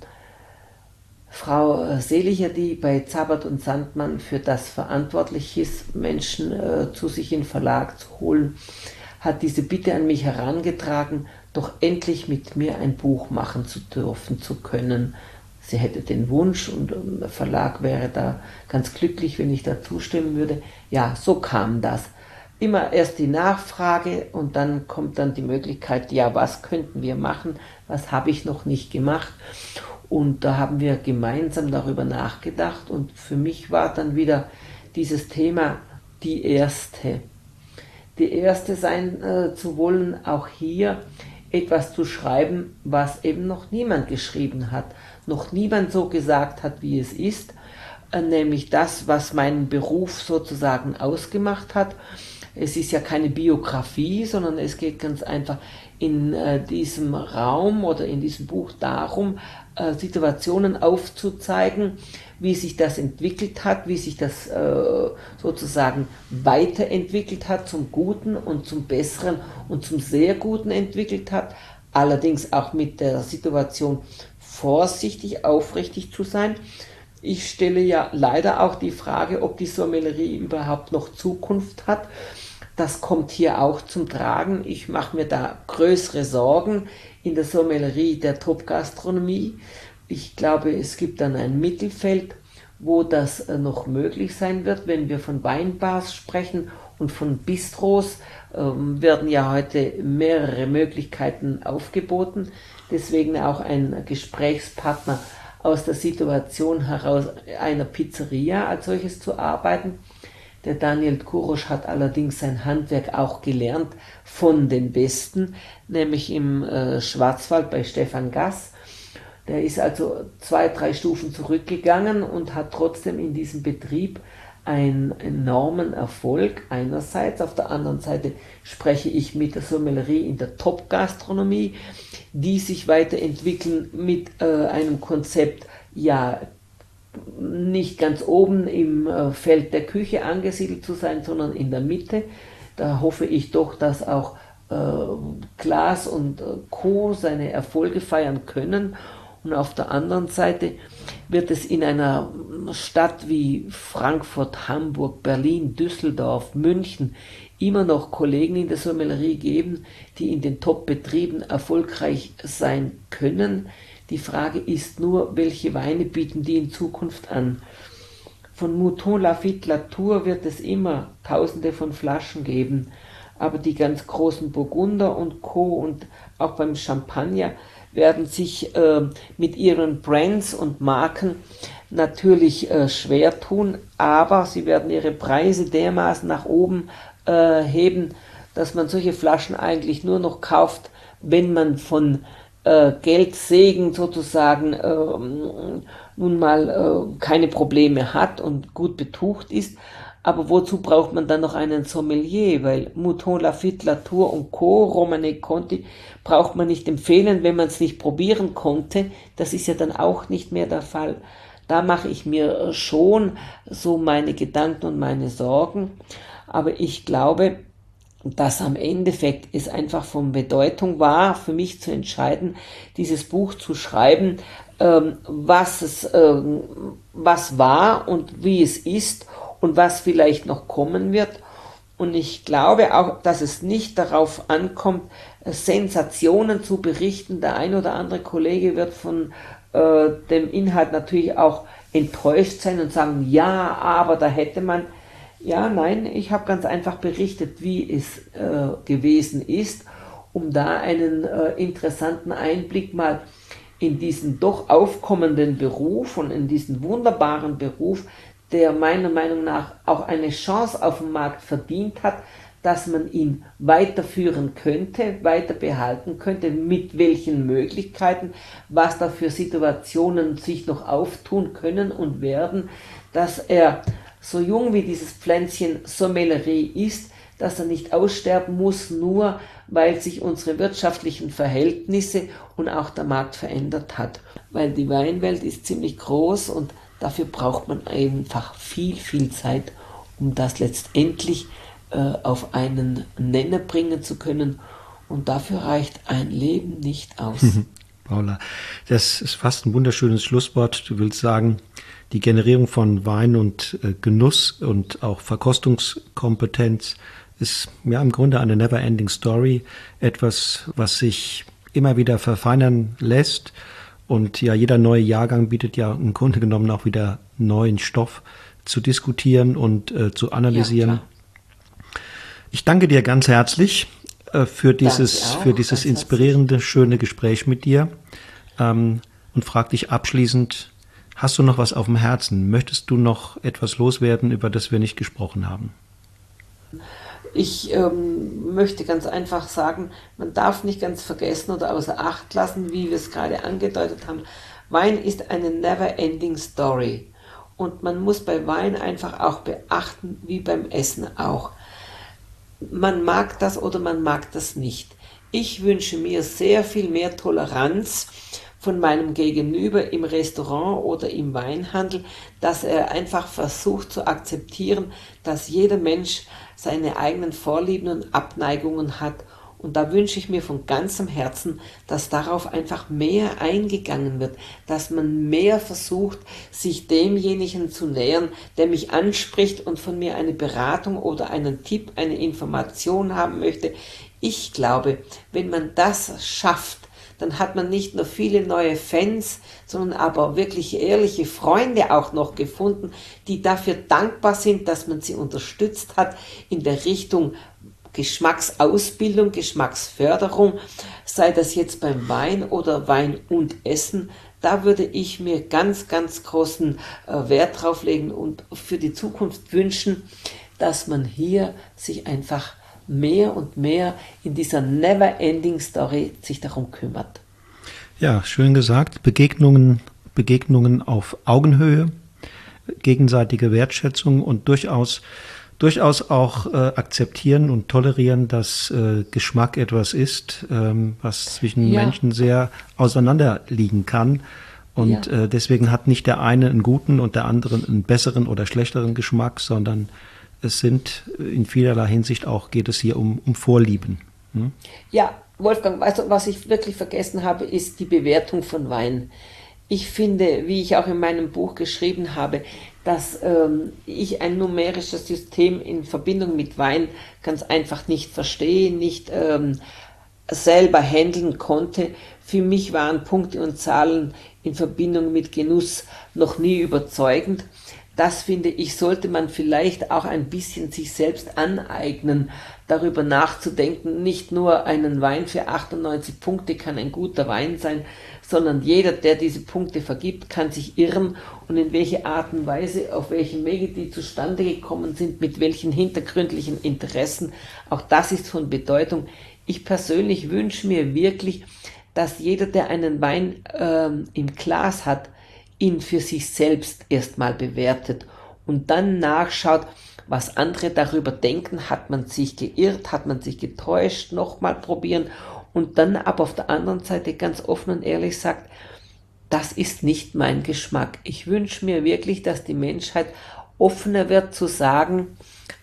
Frau Seliger, die bei Zabert und Sandmann für das verantwortlich ist, Menschen äh, zu sich in Verlag zu holen, hat diese Bitte an mich herangetragen, doch endlich mit mir ein Buch machen zu dürfen, zu können. Sie hätte den Wunsch und der Verlag wäre da ganz glücklich, wenn ich da zustimmen würde. Ja, so kam das. Immer erst die Nachfrage und dann kommt dann die Möglichkeit, ja, was könnten wir machen, was habe ich noch nicht gemacht. Und da haben wir gemeinsam darüber nachgedacht und für mich war dann wieder dieses Thema die erste die erste sein äh, zu wollen, auch hier etwas zu schreiben, was eben noch niemand geschrieben hat, noch niemand so gesagt hat, wie es ist, äh, nämlich das, was meinen Beruf sozusagen ausgemacht hat. Es ist ja keine Biografie, sondern es geht ganz einfach in äh, diesem Raum oder in diesem Buch darum, äh, Situationen aufzuzeigen, wie sich das entwickelt hat, wie sich das äh, sozusagen weiterentwickelt hat zum Guten und zum Besseren und zum sehr Guten entwickelt hat. Allerdings auch mit der Situation vorsichtig, aufrichtig zu sein. Ich stelle ja leider auch die Frage, ob die Sommellerie überhaupt noch Zukunft hat. Das kommt hier auch zum Tragen. Ich mache mir da größere Sorgen in der Sommellerie der Top-Gastronomie. Ich glaube, es gibt dann ein Mittelfeld, wo das äh, noch möglich sein wird, wenn wir von Weinbars sprechen und von Bistros ähm, werden ja heute mehrere Möglichkeiten aufgeboten. Deswegen auch ein Gesprächspartner aus der Situation heraus einer Pizzeria als solches zu arbeiten. Der Daniel Kurosch hat allerdings sein Handwerk auch gelernt von den Besten, nämlich im äh, Schwarzwald bei Stefan Gass. Der ist also zwei, drei Stufen zurückgegangen und hat trotzdem in diesem Betrieb einen enormen Erfolg einerseits. Auf der anderen Seite spreche ich mit der Sommellerie in der Top-Gastronomie, die sich weiterentwickeln mit äh, einem Konzept, ja, nicht ganz oben im äh, Feld der Küche angesiedelt zu sein, sondern in der Mitte. Da hoffe ich doch, dass auch äh, Glas und äh, Co. seine Erfolge feiern können. Und auf der anderen Seite wird es in einer Stadt wie Frankfurt, Hamburg, Berlin, Düsseldorf, München immer noch Kollegen in der Sommellerie geben, die in den Top-Betrieben erfolgreich sein können, die Frage ist nur, welche Weine bieten die in Zukunft an? Von Mouton Lafitte Latour wird es immer tausende von Flaschen geben, aber die ganz großen Burgunder und Co. und auch beim Champagner werden sich äh, mit ihren Brands und Marken natürlich äh, schwer tun, aber sie werden ihre Preise dermaßen nach oben äh, heben, dass man solche Flaschen eigentlich nur noch kauft, wenn man von äh, Geldsegen sozusagen äh, nun mal äh, keine Probleme hat und gut betucht ist. Aber wozu braucht man dann noch einen Sommelier? Weil Mouton Lafitte, Latour und Co., Romane Conti braucht man nicht empfehlen, wenn man es nicht probieren konnte. Das ist ja dann auch nicht mehr der Fall. Da mache ich mir schon so meine Gedanken und meine Sorgen. Aber ich glaube, dass am Endeffekt es einfach von Bedeutung war, für mich zu entscheiden, dieses Buch zu schreiben, ähm, was es, ähm, was war und wie es ist und was vielleicht noch kommen wird. Und ich glaube auch, dass es nicht darauf ankommt, Sensationen zu berichten. Der ein oder andere Kollege wird von äh, dem Inhalt natürlich auch enttäuscht sein und sagen, ja, aber da hätte man ja, nein, ich habe ganz einfach berichtet, wie es äh, gewesen ist, um da einen äh, interessanten Einblick mal in diesen doch aufkommenden Beruf und in diesen wunderbaren Beruf, der meiner Meinung nach auch eine Chance auf dem Markt verdient hat, dass man ihn weiterführen könnte, weiter behalten könnte, mit welchen Möglichkeiten, was da für Situationen sich noch auftun können und werden, dass er so jung wie dieses Pflänzchen Sommellerie ist, dass er nicht aussterben muss, nur weil sich unsere wirtschaftlichen Verhältnisse und auch der Markt verändert hat. Weil die Weinwelt ist ziemlich groß und dafür braucht man einfach viel, viel Zeit, um das letztendlich äh, auf einen Nenner bringen zu können. Und dafür reicht ein Leben nicht aus. Paula, das ist fast ein wunderschönes Schlusswort. Du willst sagen, die Generierung von Wein und äh, Genuss und auch Verkostungskompetenz ist ja im Grunde eine never-ending Story, etwas, was sich immer wieder verfeinern lässt. Und ja, jeder neue Jahrgang bietet ja im Grunde genommen auch wieder neuen Stoff zu diskutieren und äh, zu analysieren. Ja, ich danke dir ganz herzlich äh, für dieses, für dieses inspirierende, herzlich. schöne Gespräch mit dir ähm, und frage dich abschließend, Hast du noch was auf dem Herzen? Möchtest du noch etwas loswerden, über das wir nicht gesprochen haben? Ich ähm, möchte ganz einfach sagen, man darf nicht ganz vergessen oder außer Acht lassen, wie wir es gerade angedeutet haben, Wein ist eine never-ending Story. Und man muss bei Wein einfach auch beachten, wie beim Essen auch. Man mag das oder man mag das nicht. Ich wünsche mir sehr viel mehr Toleranz von meinem Gegenüber im Restaurant oder im Weinhandel, dass er einfach versucht zu akzeptieren, dass jeder Mensch seine eigenen Vorlieben und Abneigungen hat. Und da wünsche ich mir von ganzem Herzen, dass darauf einfach mehr eingegangen wird, dass man mehr versucht, sich demjenigen zu nähern, der mich anspricht und von mir eine Beratung oder einen Tipp, eine Information haben möchte. Ich glaube, wenn man das schafft, dann hat man nicht nur viele neue Fans, sondern aber wirklich ehrliche Freunde auch noch gefunden, die dafür dankbar sind, dass man sie unterstützt hat in der Richtung Geschmacksausbildung, Geschmacksförderung, sei das jetzt beim Wein oder Wein und Essen. Da würde ich mir ganz, ganz großen äh, Wert drauf legen und für die Zukunft wünschen, dass man hier sich einfach mehr und mehr in dieser never-ending Story sich darum kümmert. Ja, schön gesagt. Begegnungen, Begegnungen auf Augenhöhe, gegenseitige Wertschätzung und durchaus durchaus auch äh, akzeptieren und tolerieren, dass äh, Geschmack etwas ist, ähm, was zwischen ja. Menschen sehr auseinanderliegen kann. Und ja. äh, deswegen hat nicht der eine einen guten und der andere einen besseren oder schlechteren Geschmack, sondern es sind in vielerlei Hinsicht auch, geht es hier um, um Vorlieben. Hm? Ja, Wolfgang, also was ich wirklich vergessen habe, ist die Bewertung von Wein. Ich finde, wie ich auch in meinem Buch geschrieben habe, dass ähm, ich ein numerisches System in Verbindung mit Wein ganz einfach nicht verstehe, nicht ähm, selber handeln konnte. Für mich waren Punkte und Zahlen in Verbindung mit Genuss noch nie überzeugend das finde ich, sollte man vielleicht auch ein bisschen sich selbst aneignen, darüber nachzudenken, nicht nur einen Wein für 98 Punkte kann ein guter Wein sein, sondern jeder, der diese Punkte vergibt, kann sich irren und in welche Art und Weise, auf welchem Wege die zustande gekommen sind, mit welchen hintergründlichen Interessen, auch das ist von Bedeutung. Ich persönlich wünsche mir wirklich, dass jeder, der einen Wein ähm, im Glas hat, ihn für sich selbst erstmal bewertet und dann nachschaut, was andere darüber denken, hat man sich geirrt, hat man sich getäuscht, nochmal probieren. Und dann aber auf der anderen Seite ganz offen und ehrlich sagt, das ist nicht mein Geschmack. Ich wünsche mir wirklich, dass die Menschheit offener wird zu sagen,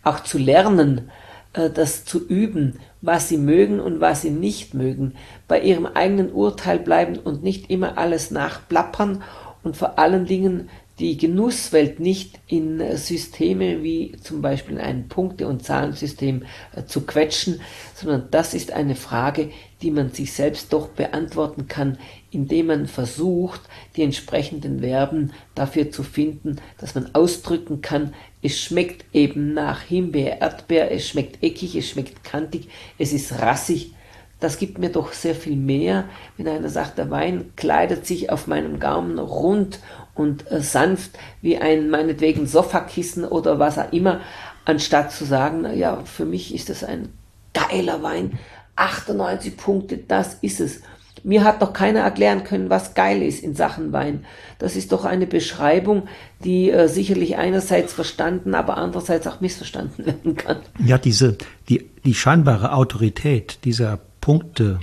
auch zu lernen, äh, das zu üben, was sie mögen und was sie nicht mögen, bei ihrem eigenen Urteil bleiben und nicht immer alles nachplappern und vor allen Dingen die Genusswelt nicht in Systeme wie zum Beispiel ein Punkte- und Zahlensystem äh, zu quetschen, sondern das ist eine Frage, die man sich selbst doch beantworten kann, indem man versucht, die entsprechenden Verben dafür zu finden, dass man ausdrücken kann, es schmeckt eben nach Himbeer, Erdbeer, es schmeckt eckig, es schmeckt kantig, es ist rassig, das gibt mir doch sehr viel mehr, wenn einer sagt, der Wein kleidet sich auf meinem Gaumen rund und äh, sanft wie ein meinetwegen Sofakissen oder was auch immer, anstatt zu sagen, na ja, für mich ist das ein geiler Wein, 98 Punkte, das ist es. Mir hat doch keiner erklären können, was geil ist in Sachen Wein. Das ist doch eine Beschreibung, die äh, sicherlich einerseits verstanden, aber andererseits auch missverstanden werden kann. Ja, diese, die, die scheinbare Autorität dieser Punkte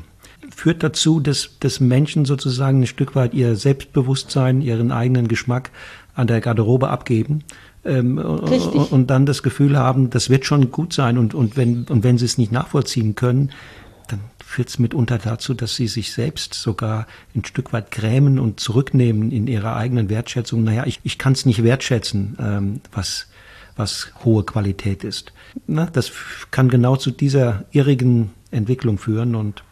führt dazu, dass, dass Menschen sozusagen ein Stück weit ihr Selbstbewusstsein, ihren eigenen Geschmack an der Garderobe abgeben. Ähm, und dann das Gefühl haben, das wird schon gut sein. Und, und, wenn, und wenn sie es nicht nachvollziehen können, dann führt es mitunter dazu, dass sie sich selbst sogar ein Stück weit grämen und zurücknehmen in ihrer eigenen Wertschätzung. Naja, ich, ich kann es nicht wertschätzen, ähm, was, was hohe Qualität ist. Na, das kann genau zu dieser irrigen Entwicklung führen und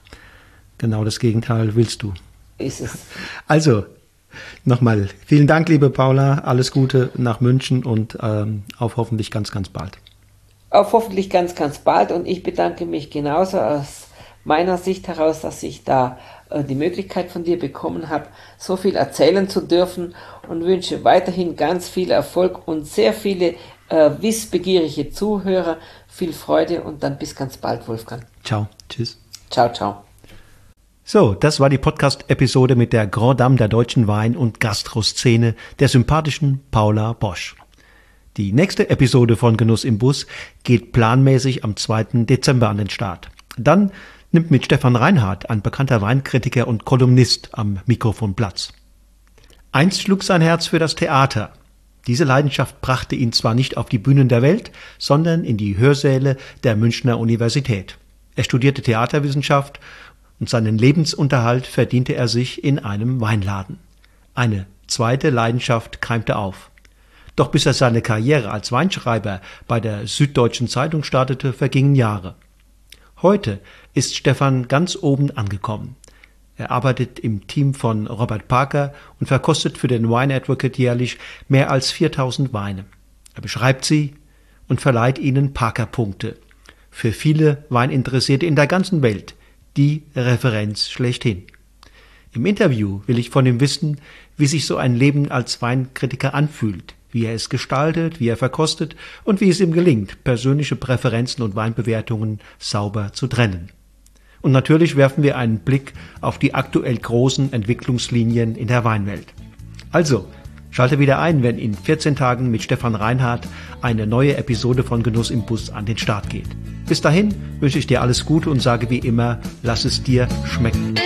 genau das Gegenteil willst du. Ist es. Also, nochmal vielen Dank, liebe Paula. Alles Gute nach München und ähm, auf hoffentlich ganz, ganz bald. Auf hoffentlich ganz, ganz bald und ich bedanke mich genauso aus meiner Sicht heraus, dass ich da äh, die Möglichkeit von dir bekommen habe, so viel erzählen zu dürfen und wünsche weiterhin ganz viel Erfolg und sehr viele äh, wissbegierige Zuhörer Viel Freude und dann bis ganz bald, Wolfgang. Ciao. Tschüss. Ciao, ciao. So, das war die Podcast-Episode mit der Grand Dame der deutschen Wein- und Gastroszene, der sympathischen Paula Bosch. Die nächste Episode von Genuss im Bus geht planmäßig am 2. Dezember an den Start. Dann nimmt mit Stefan Reinhardt, ein bekannter Weinkritiker und Kolumnist, am Mikrofon Platz. Einst schlug sein Herz für das Theater. Diese Leidenschaft brachte ihn zwar nicht auf die Bühnen der Welt, sondern in die Hörsäle der Münchner Universität. Er studierte Theaterwissenschaft und seinen Lebensunterhalt verdiente er sich in einem Weinladen. Eine zweite Leidenschaft keimte auf. Doch bis er seine Karriere als Weinschreiber bei der Süddeutschen Zeitung startete, vergingen Jahre. Heute ist Stefan ganz oben angekommen. Er arbeitet im Team von Robert Parker und verkostet für den Wine Advocate jährlich mehr als 4000 Weine. Er beschreibt sie und verleiht ihnen Parker-Punkte. Für viele Weininteressierte in der ganzen Welt die Referenz schlechthin. Im Interview will ich von ihm wissen, wie sich so ein Leben als Weinkritiker anfühlt, wie er es gestaltet, wie er verkostet und wie es ihm gelingt, persönliche Präferenzen und Weinbewertungen sauber zu trennen. Und natürlich werfen wir einen Blick auf die aktuell großen Entwicklungslinien in der Weinwelt. Also, schalte wieder ein, wenn in 14 Tagen mit Stefan Reinhardt eine neue Episode von Genuss im Bus an den Start geht. Bis dahin wünsche ich dir alles Gute und sage wie immer, lass es dir schmecken.